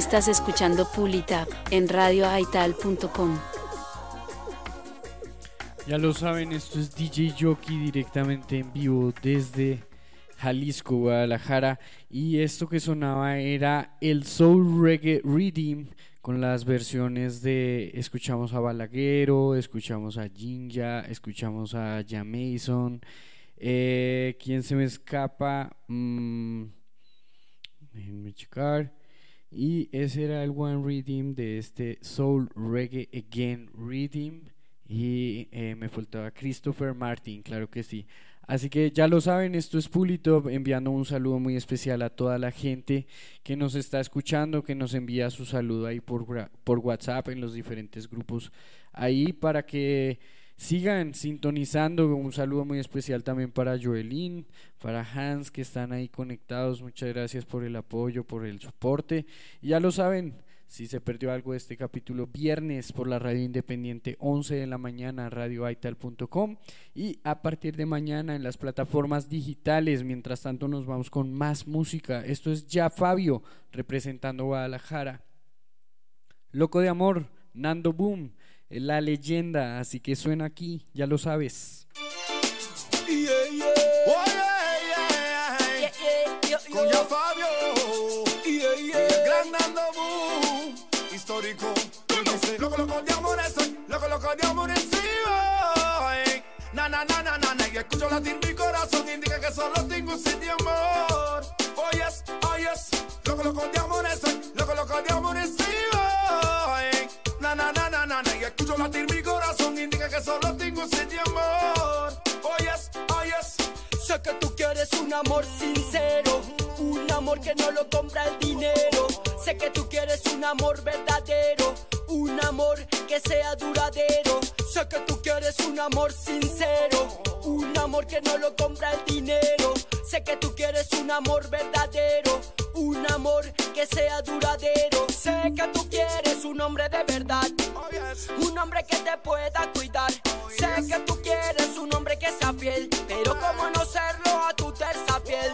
S3: Estás escuchando Pull It Up en radioaital.com.
S7: Ya lo saben, esto es DJ Jockey directamente en vivo desde Jalisco, Guadalajara. Y esto que sonaba era el Soul Reggae Redeem con las versiones de escuchamos a Balaguero, escuchamos a Jinja, escuchamos a Jamason. Eh, ¿Quién se me escapa? Mm, déjenme checar. Y ese era el One Redeem de este Soul Reggae Again Redeem. Y eh, me faltaba Christopher Martin, claro que sí. Así que ya lo saben, esto es Pulitop, enviando un saludo muy especial a toda la gente que nos está escuchando, que nos envía su saludo ahí por, por WhatsApp en los diferentes grupos ahí para que sigan sintonizando. Un saludo muy especial también para Joelín, para Hans que están ahí conectados. Muchas gracias por el apoyo, por el soporte. Y ya lo saben, si se perdió algo de este capítulo, viernes por la radio independiente, 11 de la mañana, radioaital.com. Y a partir de mañana en las plataformas digitales. Mientras tanto, nos vamos con más música. Esto es Ya Fabio, representando Guadalajara. Loco de amor, Nando Boom, la leyenda. Así que suena aquí, ya lo sabes.
S2: Con ya Fabio. Gran. Histórico. Loco, loco de amor estoy. Loco, loco de amor estoy. Ay. Na, na, na, na, na. Y escucho latir mi corazón. Indica que solo tengo un de amor. Oh, yes, oh, yes. Loco, loco de amor estoy. Loco, loco de amor estoy. Na, na, na, na, na, na. Y escucho latir mi corazón. Indica que solo tengo sed amor. Oh, yes, oh, yes.
S20: Sé que tú quieres un amor sincero, un amor que no lo compra el dinero. Sé que tú quieres un amor verdadero, un amor que sea duradero. Sé que tú quieres un amor sincero, un amor que no lo compra el dinero. Sé que tú quieres un amor verdadero, un amor que sea duradero. Sé que tú quieres un hombre de verdad, un hombre que te pueda cuidar. Sé que tú quieres un hombre que sea fiel, pero cómo no serlo a tu terza piel.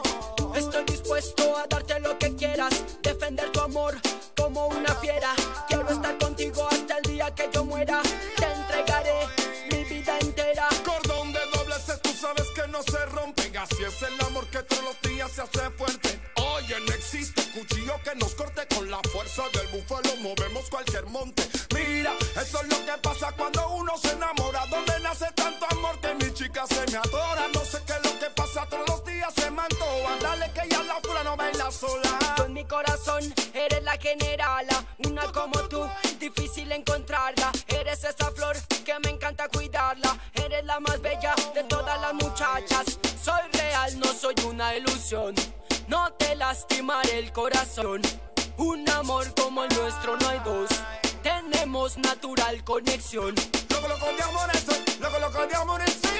S20: Estoy dispuesto a darte lo que quieras, defender tu amor como una fiera. Quiero estar contigo hasta el día que yo muera. Te entregaré mi vida entera.
S2: Cordón de doble C, tú sabes que no se rompen. Así es el amor que todos los días se hace con fuerza del búfalo. Movemos cualquier monte. Mira, eso es lo que pasa cuando uno se enamora. Donde nace tanto amor que mi chica se me adora. No sé qué es lo que pasa, todos los días se me antoja. Dale que ya la fula no baila sola.
S20: En mi corazón eres la generala, una como tú, difícil encontrarla. Eres esa flor que me encanta cuidarla. Eres la más bella de todas las muchachas. Soy real, no soy una ilusión. No te lastimaré el corazón. Un amor como el nuestro no hay dos. Tenemos natural conexión.
S2: Loco, loco de amor estoy, loco, loco de amor estoy.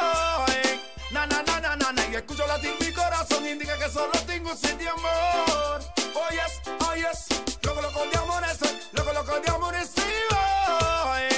S2: ay. Na, na, na, na, na, na. Y escucho latir mi corazón, indica que solo tengo sed de amor. Oh, yes, oh, yes. Loco, loco de amor estoy, loco, loco de amor estoy. ay.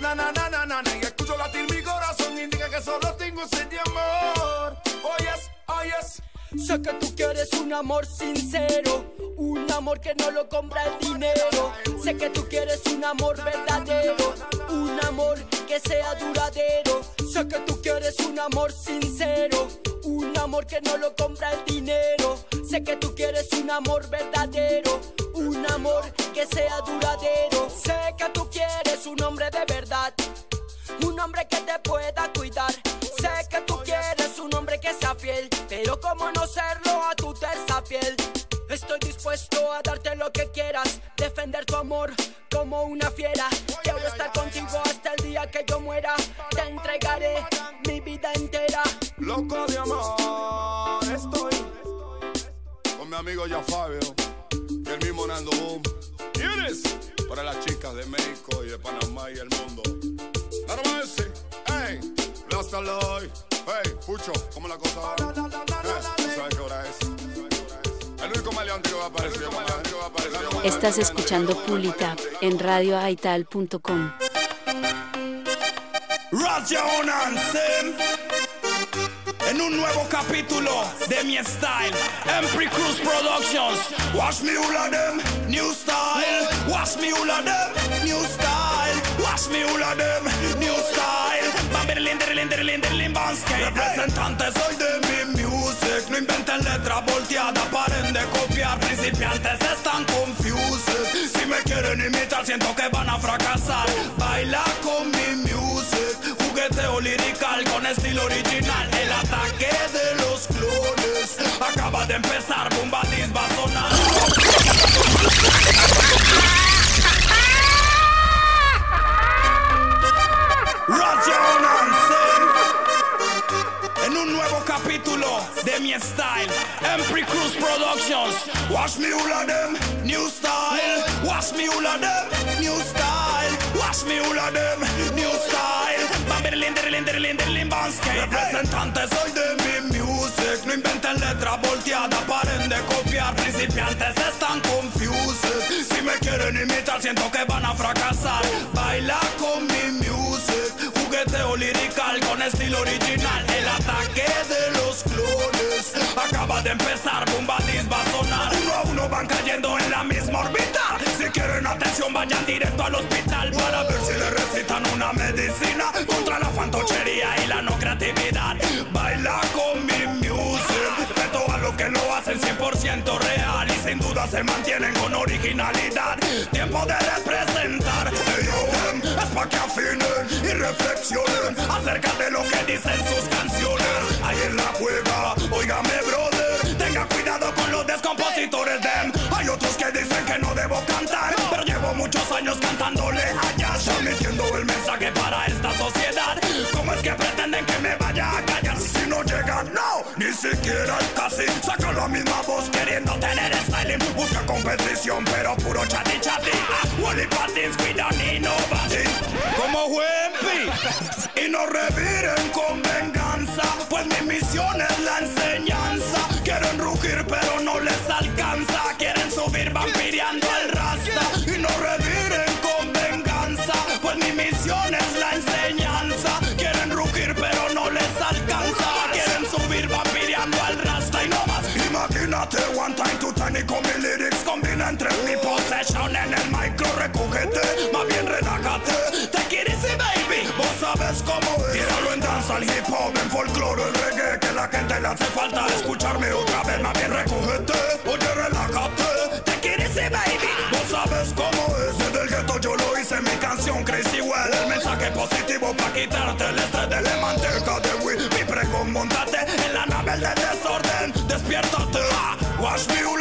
S2: Na, na, na, na, na, na. Y escucho latir mi corazón, indica que solo tengo sed de amor. Oh, yes, oh, yes.
S20: Sé que tú quieres un amor sincero, un amor que no lo compra el dinero. Sé que tú quieres un amor verdadero, un amor que sea duradero. Sé que tú quieres un amor sincero, un amor que no lo compra el dinero. Sé que tú quieres un amor verdadero, un amor que sea duradero. Sé que tú quieres un hombre de verdad, un hombre que te pueda Estoy dispuesto a darte lo que quieras, defender tu amor como una fiera. Quiero estar contigo hasta el día que yo muera. Te entregaré mi vida entera.
S21: Loco de amor, estoy con mi amigo ya Fabio el mismo Nando Boom. Para las chicas de México y de Panamá y el mundo. Armase, hey, Rasta Loy, hey, Pucho, ¿cómo la cosa va? Eh, ¿tú ¿Sabes qué hora es?
S3: Estás escuchando Pulitap en radioaital.com.
S22: En un nuevo capítulo de mi style. Empry Cruz Productions. Watch me all of them, new style. Watch me all of them, new style. Watch me all of them, new style. Representante soy de mi music. No inventen letra volteada, paren de copiar. Principiantes están confused. Si me quieren imitar, siento que van a fracasar. Baila con mi music. Jugueteo lirical con estilo original. El ataque de los clones acaba de empezar. Bombadis va a sonar. Un nuevo capítulo de mi style. Empry Cruz Productions. Watch me all of new style. Watch me all of new style. Watch me all of them, new style. Bamberlin, derlin, derlin, derlin, Bansky. Representante soy de mi music. No inventen letra volteada, paren de copiar. Principiantes están confused. Si me quieren imitar, siento que van a fracasar. Baila con mi music. Jugueteo lirical con estilo original. De empezar. Bombadis va a sonar. Uno a uno van cayendo en la misma órbita. Si quieren atención, vayan directo al hospital para ver si le recitan una medicina contra la fantochería y la no creatividad. Baila con mi music. Respeto a los que lo hacen 100% real y sin duda se mantienen con originalidad. Tiempo de representar. Ellos es pa' que afinen y reflexionen acerca de lo que dicen sus canciones. Ahí en la juega, óigame, dem. Hay otros que dicen que no debo cantar, pero llevo muchos años cantándole allá, transmitiendo el mensaje para esta sociedad. ¿Cómo es que pretenden que me vaya a callar si no llegan? No, ni siquiera el casi. Saca la misma voz queriendo tener styling. Busca competición, pero puro chati chati. Ah, Wally Patins, cuida ni nobody. Como Wempi. Y no reviren con venganza, pues mi misión es la enseñanza. Quieren rugir, pero no les en el micro. Recógete, más bien relájate. Take it easy, baby. Vos sabes cómo es. Tíralo en danza, al hip hop, en folclore, el reggae. Que la gente le hace falta escucharme otra vez. Más bien recógete, oye, relájate. Take it easy, baby. Vos sabes cómo es. Desde el gueto yo lo hice mi canción Crazy Well. El mensaje positivo para quitarte el estrés de la manteca de Wii. Mi pregón, montate en la nave del desorden. Despiértate. Ah, Watch me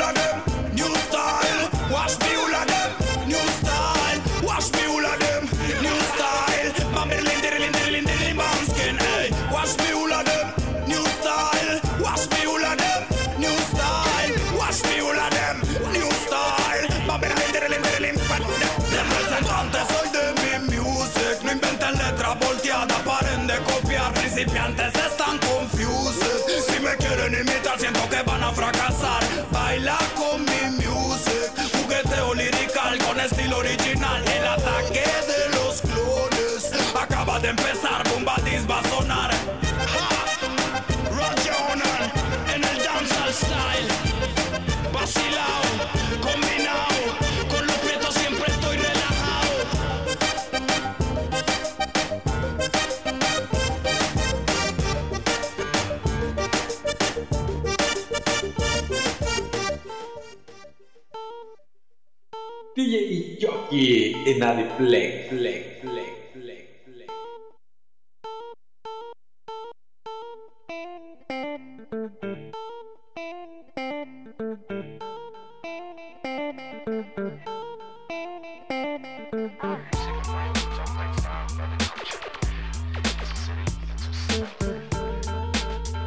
S23: Play, play, play, play.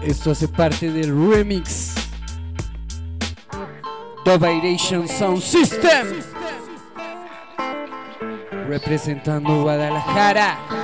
S7: Esto hace parte del remix The Vibration Sound System representando Guadalajara.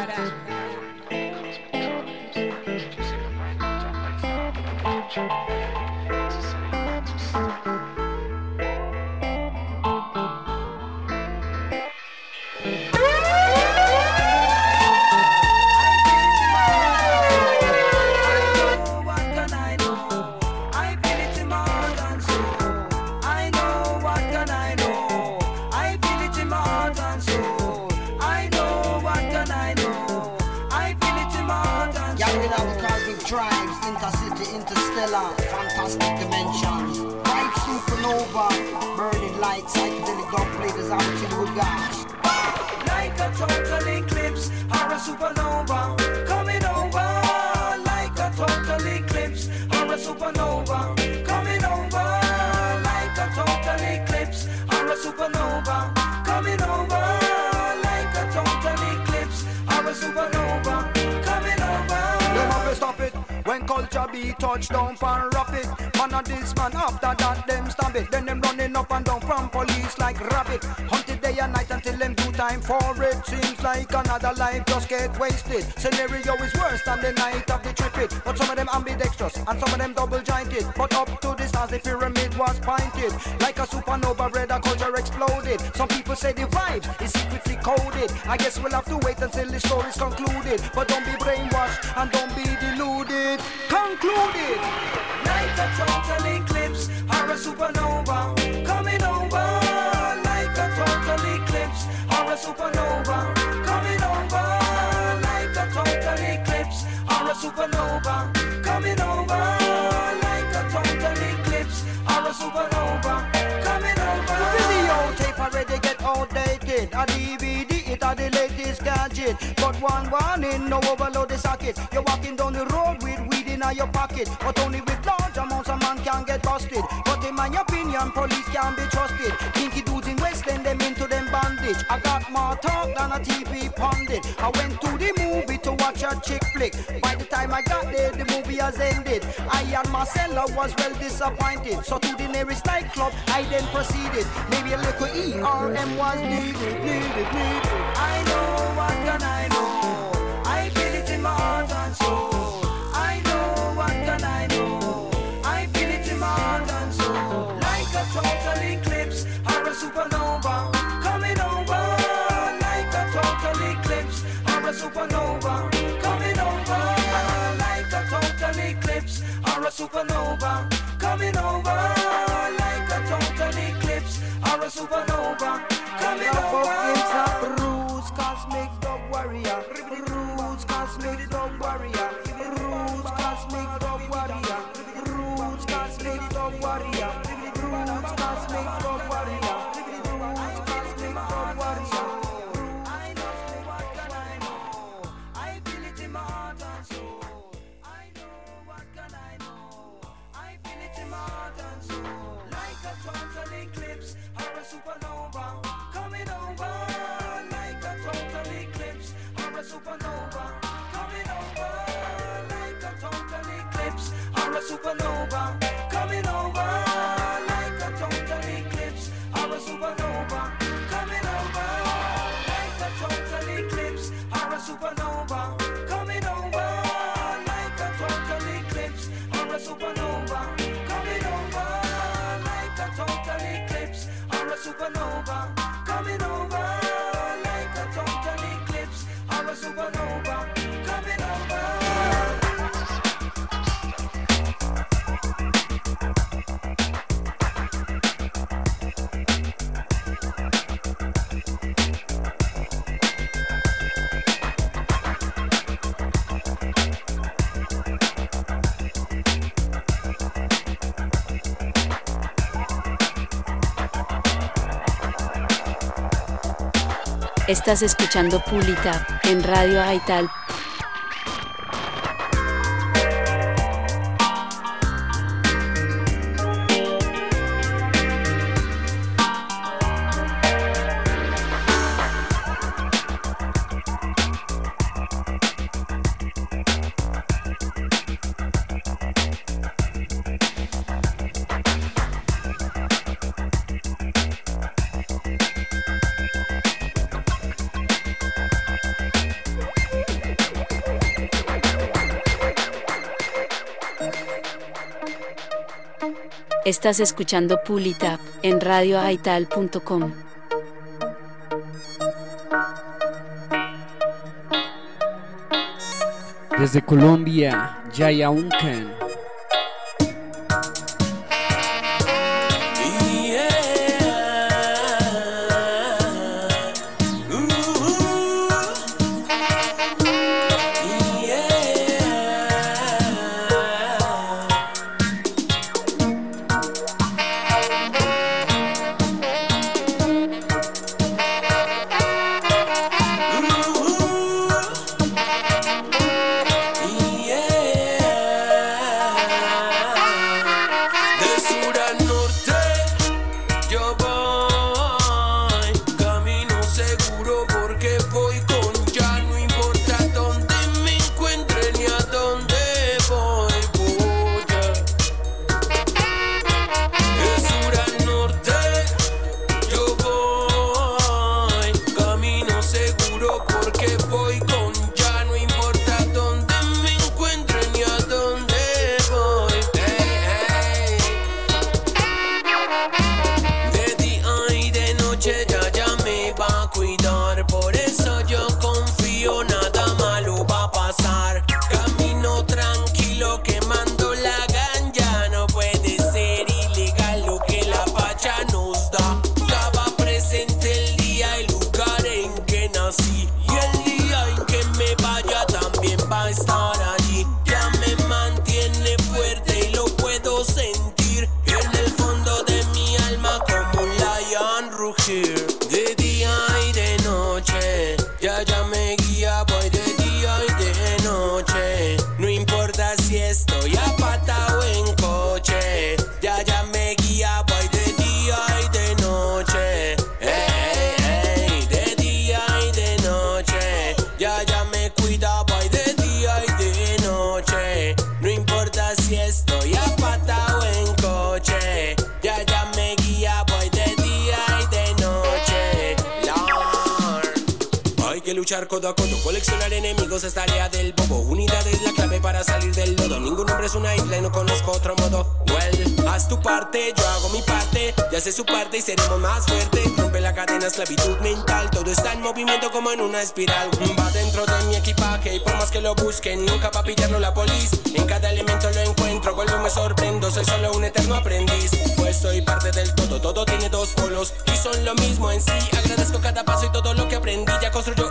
S19: Get wasted. Scenario is worse than the night of the trip. But some of them ambidextrous and some of them double jointed. But up to the stars the pyramid was pointed. Like a supernova red a culture exploded. Some people say the vibes is secretly coded. I guess we'll have to wait until the story's concluded. But don't be brainwashed and don't be deluded. Concluded.
S20: Like a total eclipse or a supernova supernova coming over. Like a total eclipse or a supernova coming over.
S19: The videotape already get outdated. A DVD, it a the latest gadget. But one warning, no overload the socket. You're walking down the road with weed in your pocket. But only with large amounts a man can get busted. But in my opinion, police can be trusted. Kinky dudes in West End, them into them bandage. I got more talk than a TV pundit. I went to the a chick flick. By the time I got there, the movie has ended. I and Marcella was well disappointed. So to the nearest nightclub, I then proceeded. Maybe a little ERM was needed, needed, needed.
S20: I know what can I know. I feel it in my heart and soul. I know what can I know. I feel it in my heart and soul. Like a total eclipse or a supernova coming over. Like a total eclipse or a supernova supernova coming over. Like a total eclipse or a supernova coming over.
S19: roots, cosmic dog warrior. Roots, cosmic dog warrior. Roots, cosmic dog warrior. Roots, cosmic dog warrior. Roots, cosmic dog warrior.
S20: Super supernova.
S3: Estás escuchando Pulita en Radio Aital Estás escuchando Pulitap en radioaital.com.
S24: Desde Colombia, Yaya Uncan.
S7: busquen nunca pa' pillarlo la polis. En cada elemento lo encuentro, vuelvo y me sorprendo, soy solo un eterno aprendiz. Pues soy parte del todo, todo tiene dos polos y son lo mismo en sí. Agradezco cada paso y todo lo que aprendí, ya construyo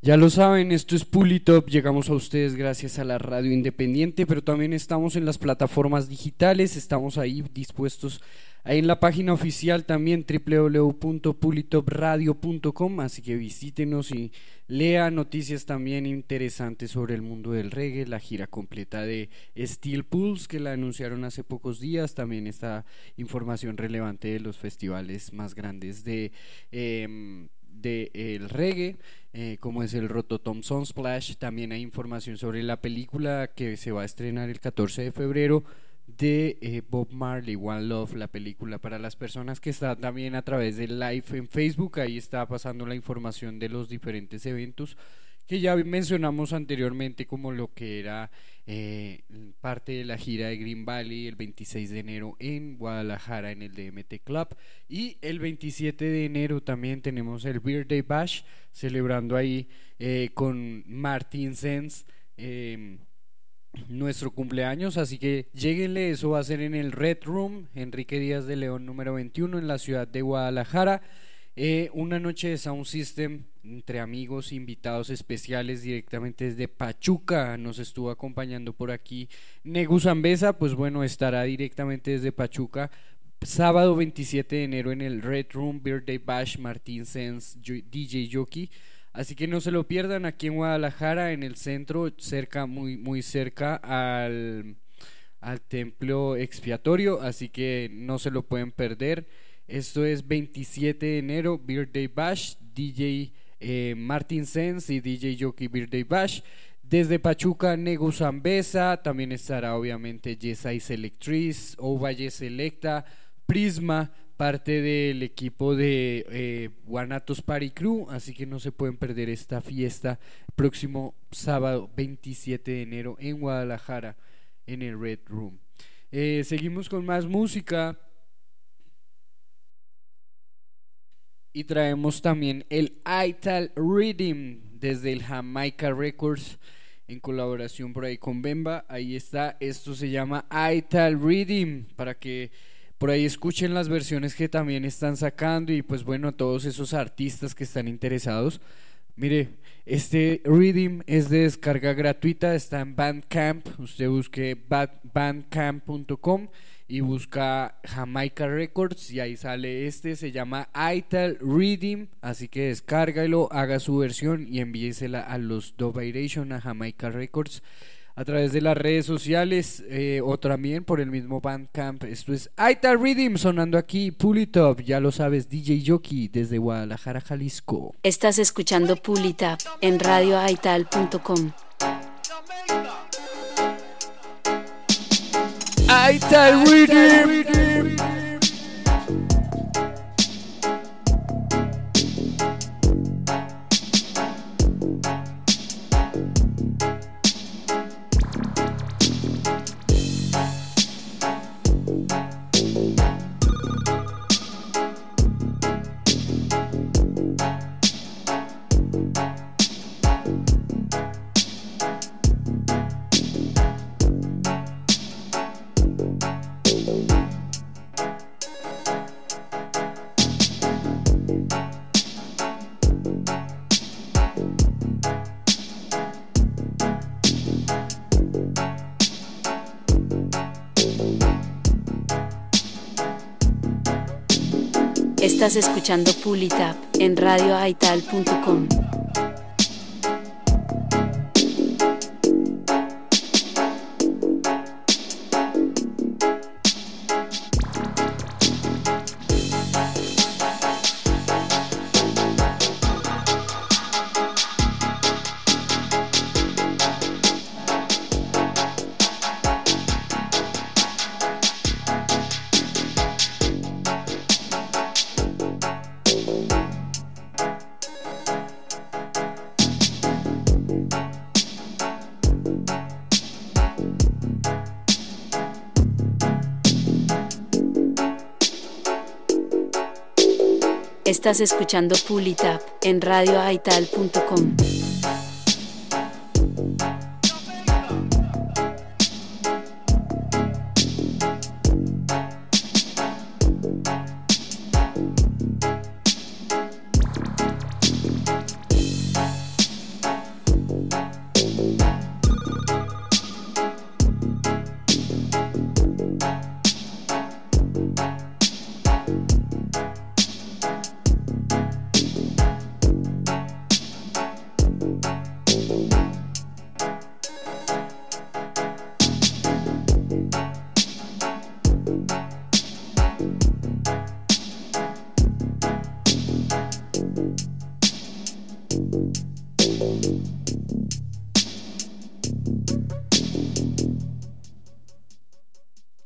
S7: Ya lo saben, esto es Pulitop, llegamos a ustedes gracias a la radio independiente, pero también estamos en las plataformas digitales, estamos ahí dispuestos ahí en la página oficial también www.pulitopradio.com, así que visítenos y lea noticias también interesantes sobre el mundo del reggae, la gira completa de Steel Pulse que la anunciaron hace pocos días, también está información relevante de los festivales más grandes de... Em, eh, del reggae eh, como es el Rototom Sunsplash. También hay información sobre la película que se va a estrenar el 14 de febrero de eh, Bob Marley, One Love, la película para las personas que están también a través del live en Facebook. Ahí está pasando la información de los diferentes eventos que ya mencionamos anteriormente como lo que era eh, parte de la gira de Green Valley el 26 de enero en Guadalajara en el DMT Club y el 27 de enero también tenemos el Beer Day Bash celebrando ahí eh, con Martin Sens eh, nuestro cumpleaños, así que lleguenle, eso va a ser en el Red Room, Enrique Díaz de León número 21 en la ciudad de Guadalajara. Eh, una noche de Sound System entre amigos, invitados especiales directamente desde Pachuca. Nos estuvo acompañando por aquí Negu Zambesa, pues bueno, estará directamente desde Pachuca. Sábado 27 de enero en el Red Room Birthday Bash Martín Sens DJ Jockey. Así que no se lo pierdan aquí en Guadalajara, en el centro, cerca, muy, muy cerca al, al templo expiatorio. Así que no se lo pueden perder. Esto es 27 de enero, Birthday Bash, DJ eh, Martin Sens y DJ Jockey Birthday Bash. Desde Pachuca, Negu Zambesa, también estará obviamente Yesai Selectriz, Ovalle Selecta, Prisma, parte del equipo de eh, Guanatos Party Crew, así que no se pueden perder esta fiesta próximo sábado 27 de enero en Guadalajara en el Red Room. Eh, seguimos con más música. Y traemos también el Ital Rhythm desde el Jamaica Records en colaboración por ahí con Bemba. Ahí está, esto se llama Ital Rhythm para que por ahí escuchen las versiones que también están sacando y pues bueno, todos esos artistas que están interesados. Mire, este Rhythm es de descarga gratuita, está en Bandcamp, usted busque bandcamp.com y busca Jamaica Records y ahí sale este, se llama Ital Reading, así que descárgalo, haga su versión y envíesela a los Dovairation a Jamaica Records a través de las redes sociales eh, o también por el mismo Bandcamp. Esto es Ital Rhythm sonando aquí, Pull It Up, ya lo sabes, DJ Jockey desde Guadalajara, Jalisco.
S3: Estás escuchando Pull It Up en radioaital.com.
S7: I tell redeem.
S3: Estás escuchando Pull It Up en radioaital.com. Estás escuchando Pull It Up en radioaital.com.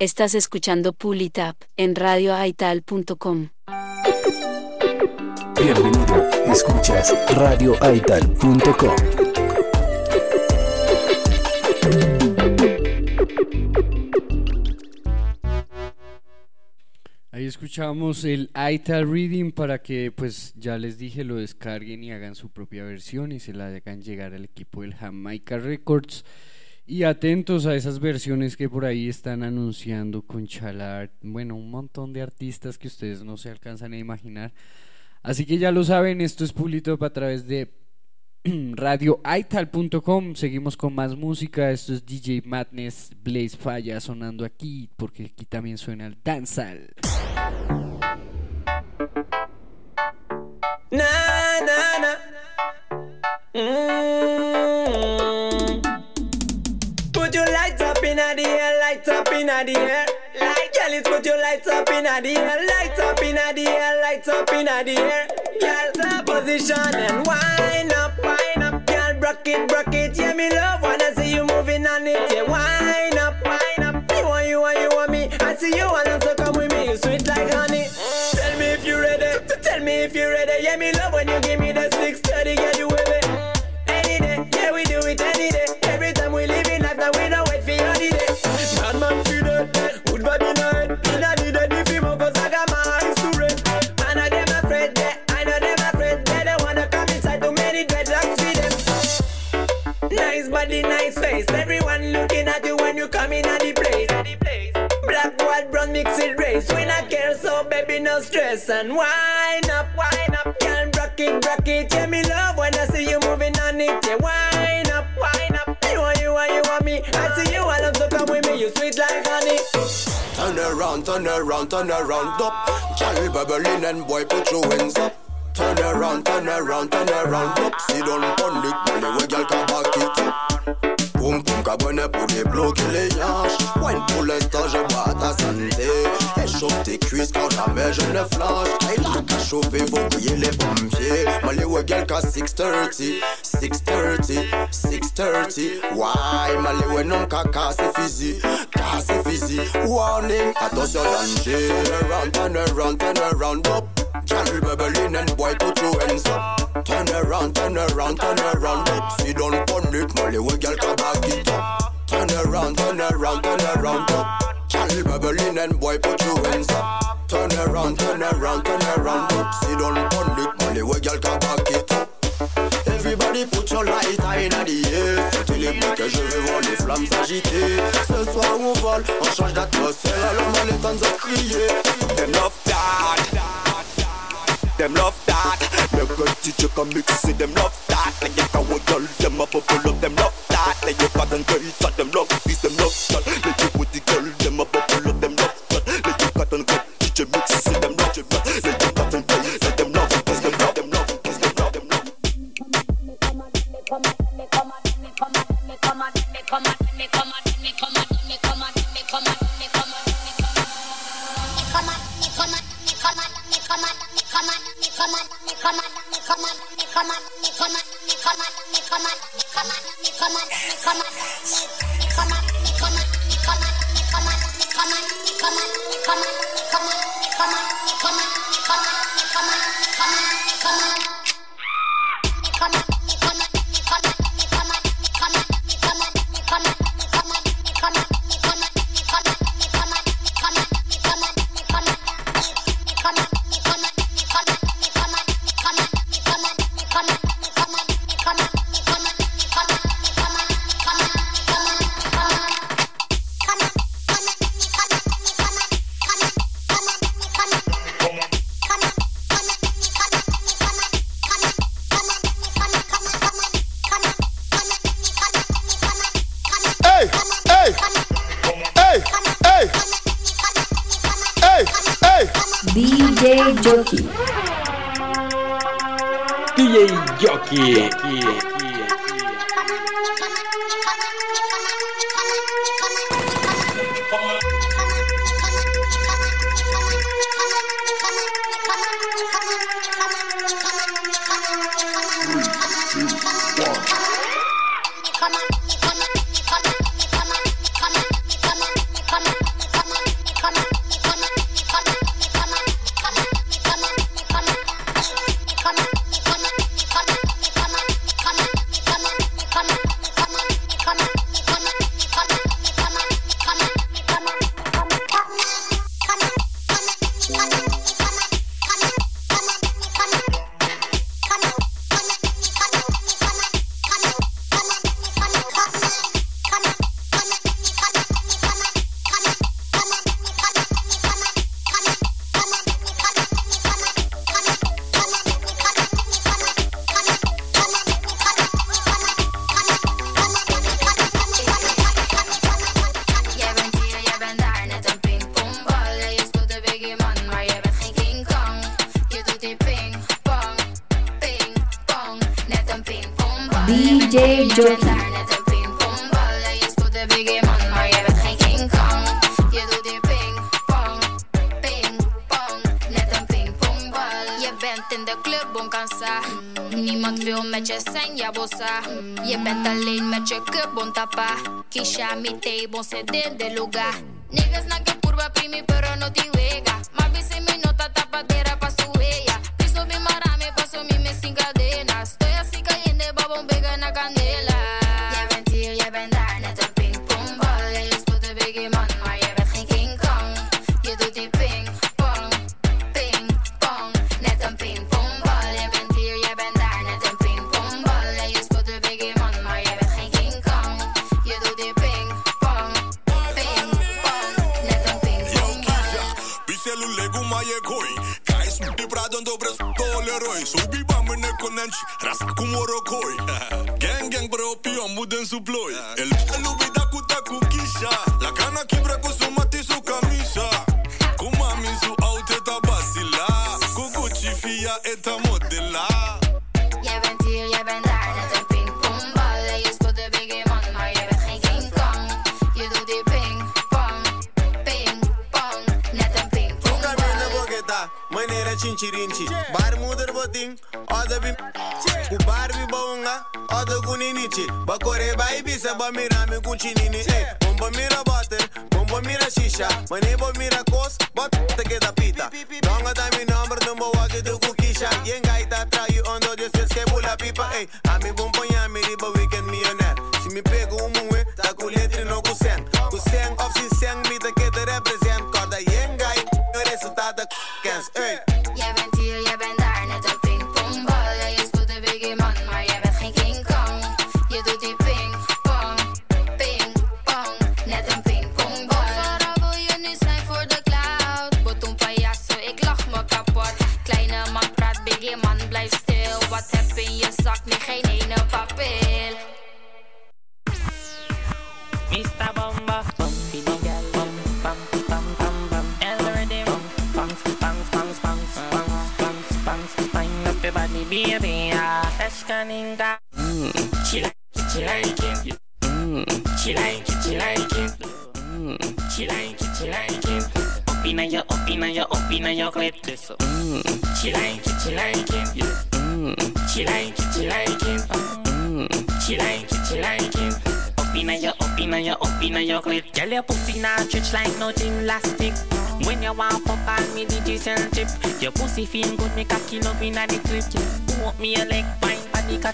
S3: Estás escuchando Pulitap en radioaital.com.
S25: Bienvenido, escuchas radioaital.com.
S7: Ahí escuchamos el iTal Reading para que pues ya les dije lo descarguen y hagan su propia versión y se la hagan llegar al equipo del Jamaica Records. Y atentos a esas versiones que por ahí están anunciando con Chalart, bueno, un montón de artistas que ustedes no se alcanzan a imaginar. Así que ya lo saben, esto es Pulitop a través de radioital.com. Seguimos con más música. Esto es DJ Madness Blaze Falla sonando aquí, porque aquí también suena el danzal.
S26: Na na na. Mm. The air, lights up in the air. Light, girl, it's put your lights up in the air, lights up in the air, lights up in the air. Girl, position and wind up, wind up. Girl, broke it, broke it, yeah, me love. Wanna see you moving on it, yeah, wind up, wind up. You want, you want, you want me. I see you want so come with me. You sweet like honey. Race. We not care, so baby, no stress. And wind up, wind up, girl, rock it, rock it. Yeah, me love when I see you moving on it. Yeah, wind up, wind up. You want, you want, you want me. I see you, I love to come with me. You sweet like honey.
S27: Turn around, turn around, turn around up. Charlie bubbling and boy put your hands up. Turn around, turn around, turn around up. Sit down on it, money we girl can back it up. Poum poum cabane pour débloquer les hanches. Wine pour l'instant, je bois à ta santé. Échauffe tes cuisses quand jamais je ne flanche. Aïe là qu'à chauffer, faut briller les pompiers. Mali we girl qu'à 630, 630, 630. Why, Mali we non qu'à casser physi, casser physi. Warning, attention danger. Turn around, turn around, turn around up. Charlie bubbling and boy put your hands up. Turn around, turn around, turn around. Sit down on it, Molly, we girl can back it up. Turn around, turn around, turn around up. Charlie bubbling and boy put your hands up. Turn around, turn around, turn around. Sit down on it, Molly, we girl can back it up. Everybody put your light in the air Sortez les que je veux voir les flammes s'agiter Ce soir on vole, on change d'atmosphère Alors moi les temps de crier Them Them love that Make a teacher come mix it, them love that Like you can girl, them a bubble up, them love that Like you got them girl, shot them love this, them love that Like you with the girl, them a bubble up, them love that Like you got them girl, teacher mix it, them love that Like you got them girl, like them love this, them love, them love this, them love, them love
S8: Come on. Yoki.
S1: DJ Jockey.
S8: que chame me
S28: cedendo bom de lugar.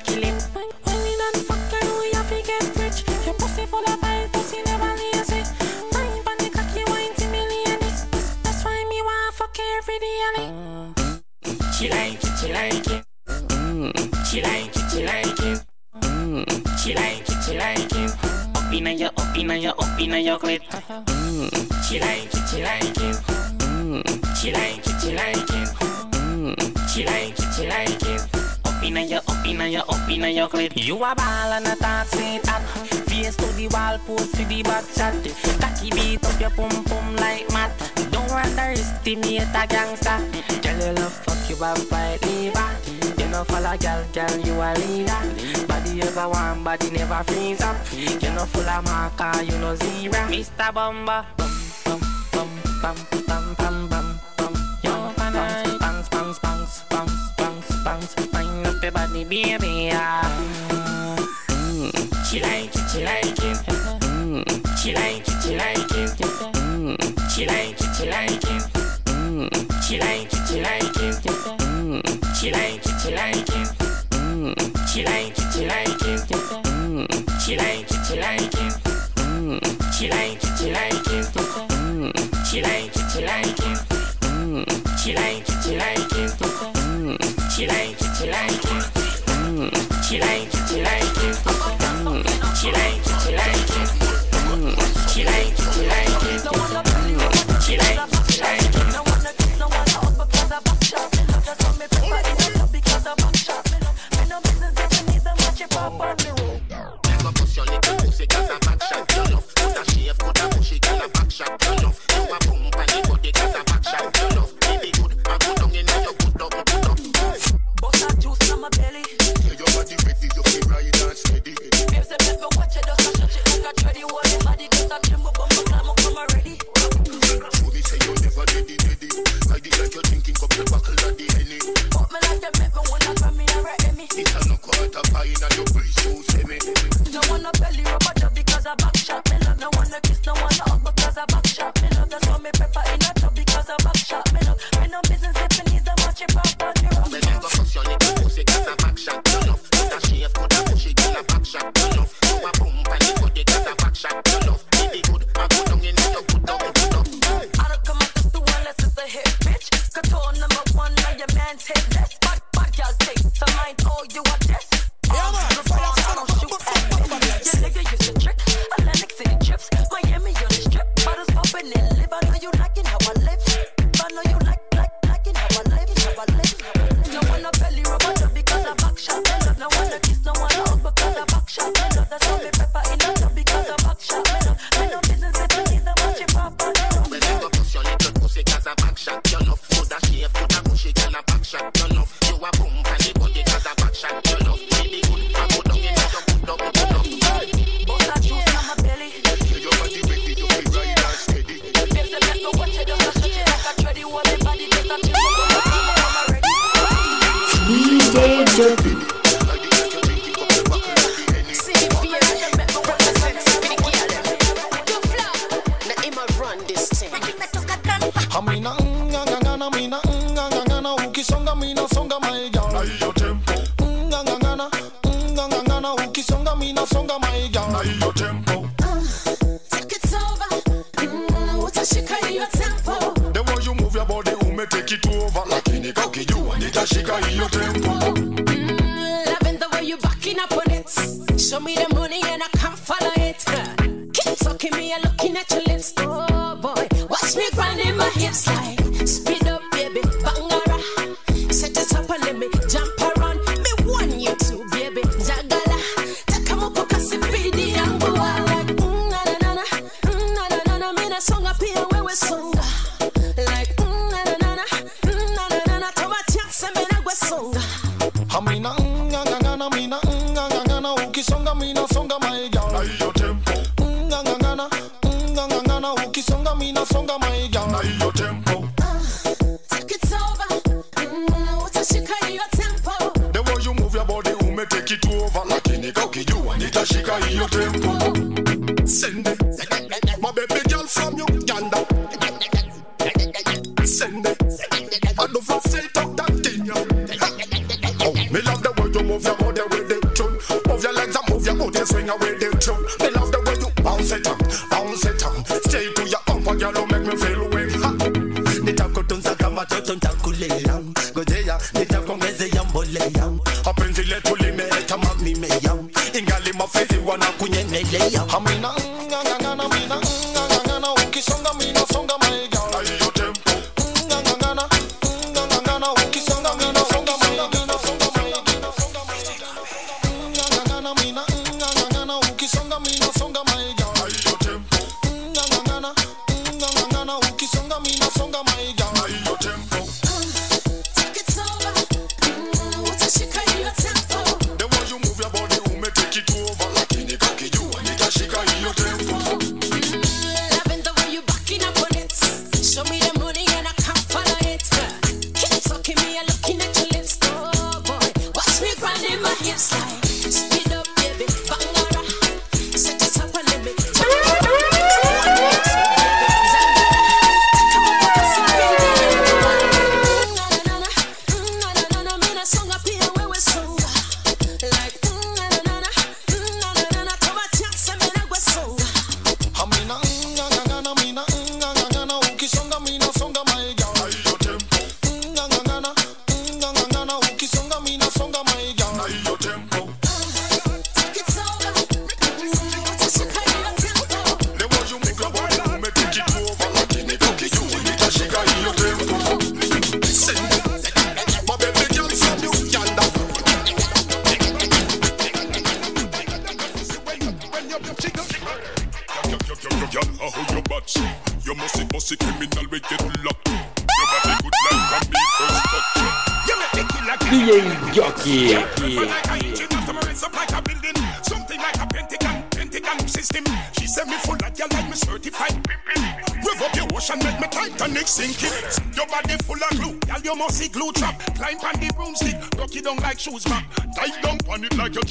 S28: kill him. When fuck you. Your pussy full of bite, pussy never lazy. Wine pon the cocky, wine to me. That's why me want fuck every day. Uh, she like it, she like it. Mm. She like it, she like it. Mm. She like it, she like it. Up inna your, up inna your, up inna your clit. Mm. She like it, she like it. Mm. She like it, she like it. inna ya up inna your up inna your clip. You a ball and a taxi top. Face to the wall, post to the back chat. Tacky beat up your pum pum like mat. Don't underestimate a gangster. Girl, you love fuck you vampire liver. You no follow girl, girl you a leader. Body ever warm, body never freeze up. You no full of marker, you no zebra. Mr. Bumba, bum bum bum bum bum bum bum. me, baby. Mm. She like
S8: Amina, ngangana, mina, ngangana, ukisonga mina songa my girl. Na hiyo tempo. Ngangana, ngangana, ukisonga mina songa my girl. Na hiyo tempo.
S29: Take it over. Mm, utashika hiyo tempo.
S8: The way you move your body ume take it over. Lakini kakijua nitashika hiyo tempo.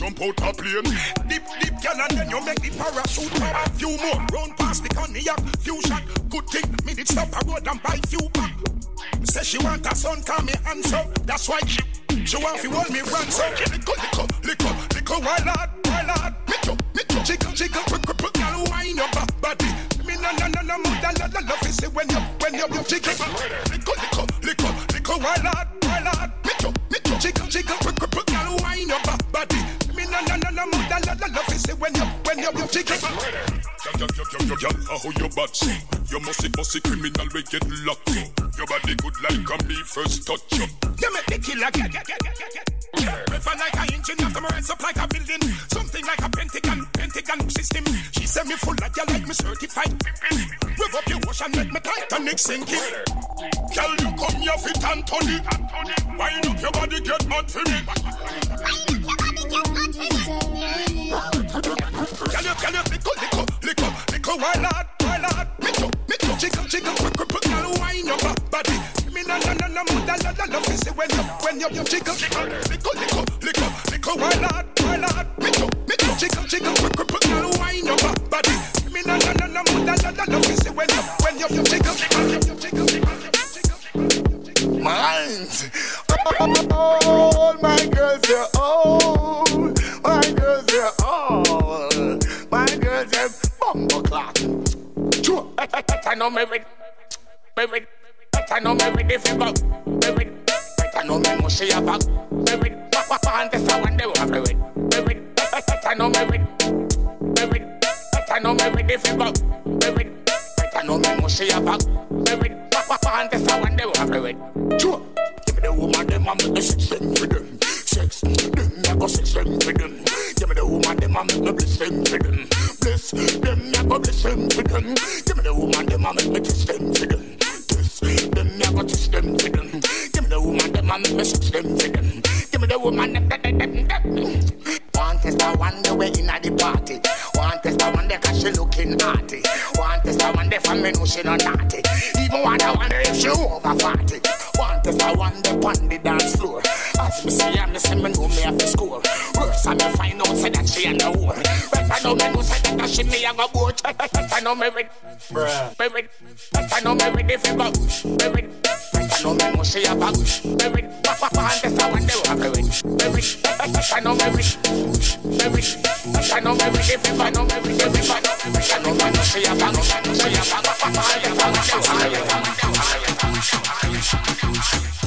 S29: Jump
S2: out a plane. Dip, dip, girl, and then you make the parachute pop. Few more, round past the cognac, few shot. Good thing, me did stop a road and buy few pack. Say she want a son, call me answer. That's why she, she want fi hold me ransom. Lick up, lick up, lick up, lick up, wild lad, wild lad. Make up, make up, jiggle, jiggle, quick, quick, quick, girl, wine your body. Me na na na na more than la la love is when you when you you jiggle. Lick up, lick up, lick up, lick up, wild lad, wild lad. Make up, make up, jiggle, jiggle, quick, quick, quick, girl, wine your body me no no no no mother no no love is when you when you you chicken. How Your bad? You must be bossy criminal we get locked. Your body good like a me first touch. You make me kill killer get, get, get, get, get. River like a engine, after my rise up like a building. Something like a pentagon, pentagon system. She said me full like you like me certified. Rev up your ocean, make me Titanic sinking. Girl, you come here fit Anthony. Wind up your body, get mad for me. Girl, you, girl, you, lick up, lick up, lick up, Go wild out, wild out. Me too, me too. Jiggle, jiggle, quick, quick, quick. Girl, wine your body. Me na na na na, mother na na love is Fizzy when you, when you, you jiggle, jiggle, jiggle, jiggle, lick up, lick up, lick up. Wild out, wild out. Me too, me too. Jiggle, jiggle, quick, quick, quick. Girl, wine your body. Me na na na na, mother na na love is Fizzy when you, when you, you jiggle, jiggle, jiggle, jiggle. Mind.
S30: All
S2: my girls, they're all. My girls, they're all. My girls have bumbo
S30: clock. True. I know my with, me with. I know my with if you go, me with. I know me mushy a bag, me with. Papa and this a one they want me with, me. I know my with, me with. I know my with if you go, me with. I know me mushy a bag, me with. Papa and this a one they want me with. True. Give me the woman them, I'm the sex them with them. Sex them, I go sex them with them. Give me the woman them and make me bless them for them, bless them, I go bless them for them. Give me the woman them and make me kiss them for them, kiss them, I go kiss them for them. Give me the woman them and make me sex them for them. Give me the woman them, them, them, them. One test one the way inna the party. One test the cause she looking naughty. One test one the from me know she no naughty. Even one the one if she over forty. One test one the on the dance floor. As me see her, me say me know me have to score. Worse I me find out say that she a no whore. Better know me know say that she me a go boat. Better know me with, me with. Better know me with the figure, me with. Better know me know she a bag, me with. Papa and this a one they want me with, me with. Better know me with, me with. Better know me with the figure, know me with the figure. Better know me know she a bag, she a bag. Papa and this a one they want me
S31: En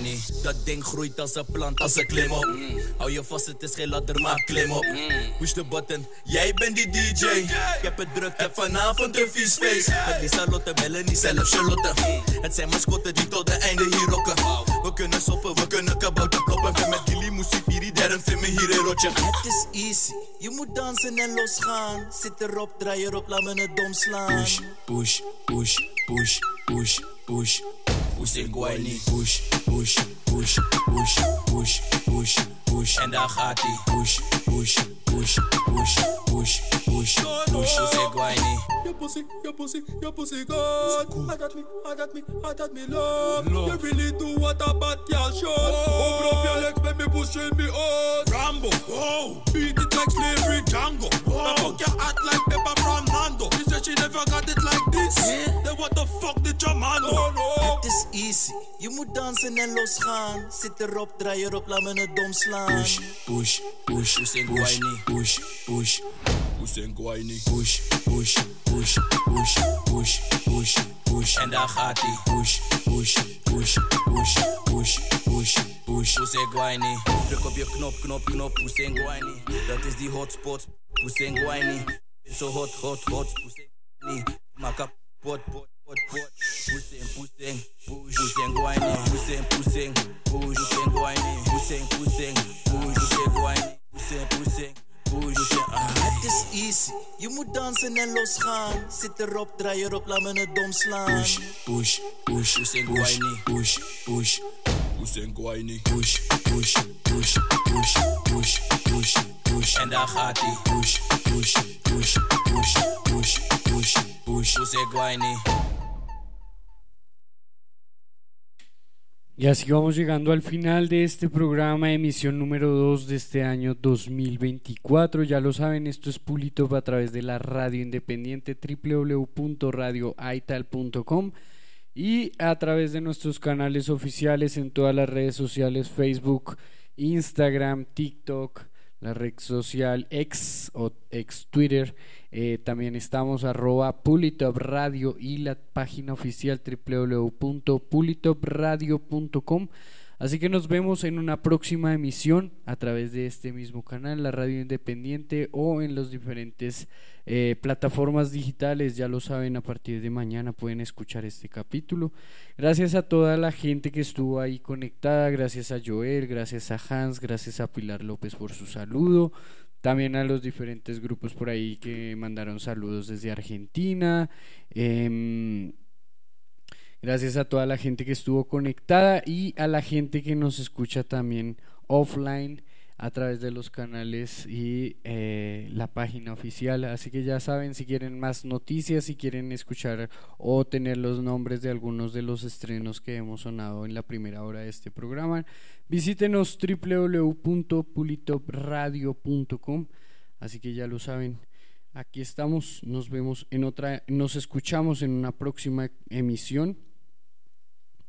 S31: niet? Dat ding groeit als een plant, als een klim op. Hou je vast, het is geen ladder, maar klim op. Push de button, jij bent die DJ. Ik heb het druk, heb vanavond een vies feest. Met Lisa Lotte, Melanie, zelf Charlotte. Het zijn mascotten die tot de einde hier rocken. We kunnen soppen, we kunnen kabouter kloppen. Ben met Gilly, hier, derm, vind me hier een rotje. Het is easy, je moet dansen en losgaan. Zit erop, draai erop, laat me het dom slaan. Push, push, push, push, push, push. Push en guayni. Push, push, push, push, push, push, push. En daar gaat push, push, push, push,
S32: pussy, your pussy, your pussy good. I got me, I got me, I got me love. You really do what a bad girl should. Oh. Open up your legs, make me push in me out. Rambo, oh, beat it like slavery, Django. Oh. Now fuck your act like Pepper from Nando. She said she never got it like this. Yeah. Then what the fuck did your man do? No.
S31: Het is easy, je moet dansen en losgaan. Zit erop, draai erop, laat me het dom slaan. Push, push, push, push en guayni. Push, push, push usengkwayini push push push push push push push. En daar gaat hij push push push push push push push. Usengkwayini druk op je knop knop knop usengkwayini dat is die hotspot usengkwayini so hot hot hot usengkwayini maak kapot pot pot pot puseng puseng push. Usengkwayini puseng puseng push. Usengkwayini puseng puseng push. Usengkwayini puseng puseng push. Usengkwayini ah. Ah, is easy, je moet dansen en losgaan. Zit erop, draai erop, laat me het dom slaan. Push, push, push. Push, push, pushing, guayni. Push, push, push, push, push, push, push. En daar gaat hij. Push, push, push, push, push, push, push, pushing, guayni.
S7: Y así vamos llegando al final de este programa, emisión número 2 de este año 2024. Ya lo saben, esto es Pulitop a través de la radio independiente www.radioaital.com y a través de nuestros canales oficiales en todas las redes sociales, Facebook, Instagram, TikTok, la red social X o ex Twitter. Eh, también estamos arroba Pulitop Radio y la página oficial www.pulitopradio.com. Así que nos vemos en una próxima emisión a través de este mismo canal, la radio independiente o en las diferentes eh, plataformas digitales. Ya lo saben, a partir de mañana pueden escuchar este capítulo. Gracias a toda la gente que estuvo ahí conectada, gracias a Joel, gracias a Hans, gracias a Pilar López por su saludo. También a los diferentes grupos por ahí que mandaron saludos desde Argentina. Eh, gracias a toda la gente que estuvo conectada y a la gente que nos escucha también offline a través de los canales y eh, la página oficial. Así que ya saben, si quieren más noticias, si quieren escuchar o tener los nombres de algunos de los estrenos que hemos sonado en la primera hora de este programa, visítenos www.pulitopradio.com. Así que ya lo saben. Aquí estamos, nos vemos en otra, nos escuchamos en una próxima emisión.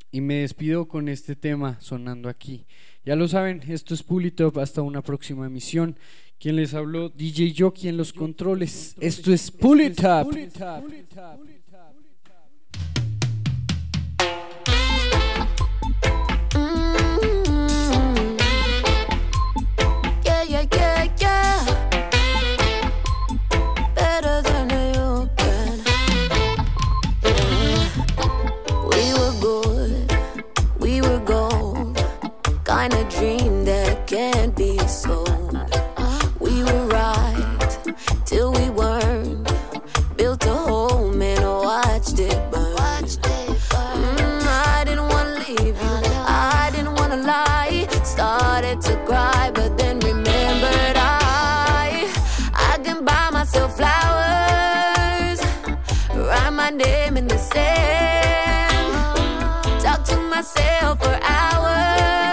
S7: Y me despido con este tema sonando aquí ya lo saben, esto es Pulitop, hasta una próxima emisión. Quien les habló, DJ Jockey en los controles. Esto es Pulitop.
S32: till we weren't. Built a home and I watched it burn. Mm, I didn't wanna leave you, I didn't wanna lie. Started to cry, but then remembered I I can buy myself flowers, write my name in the sand, talk to myself for hours.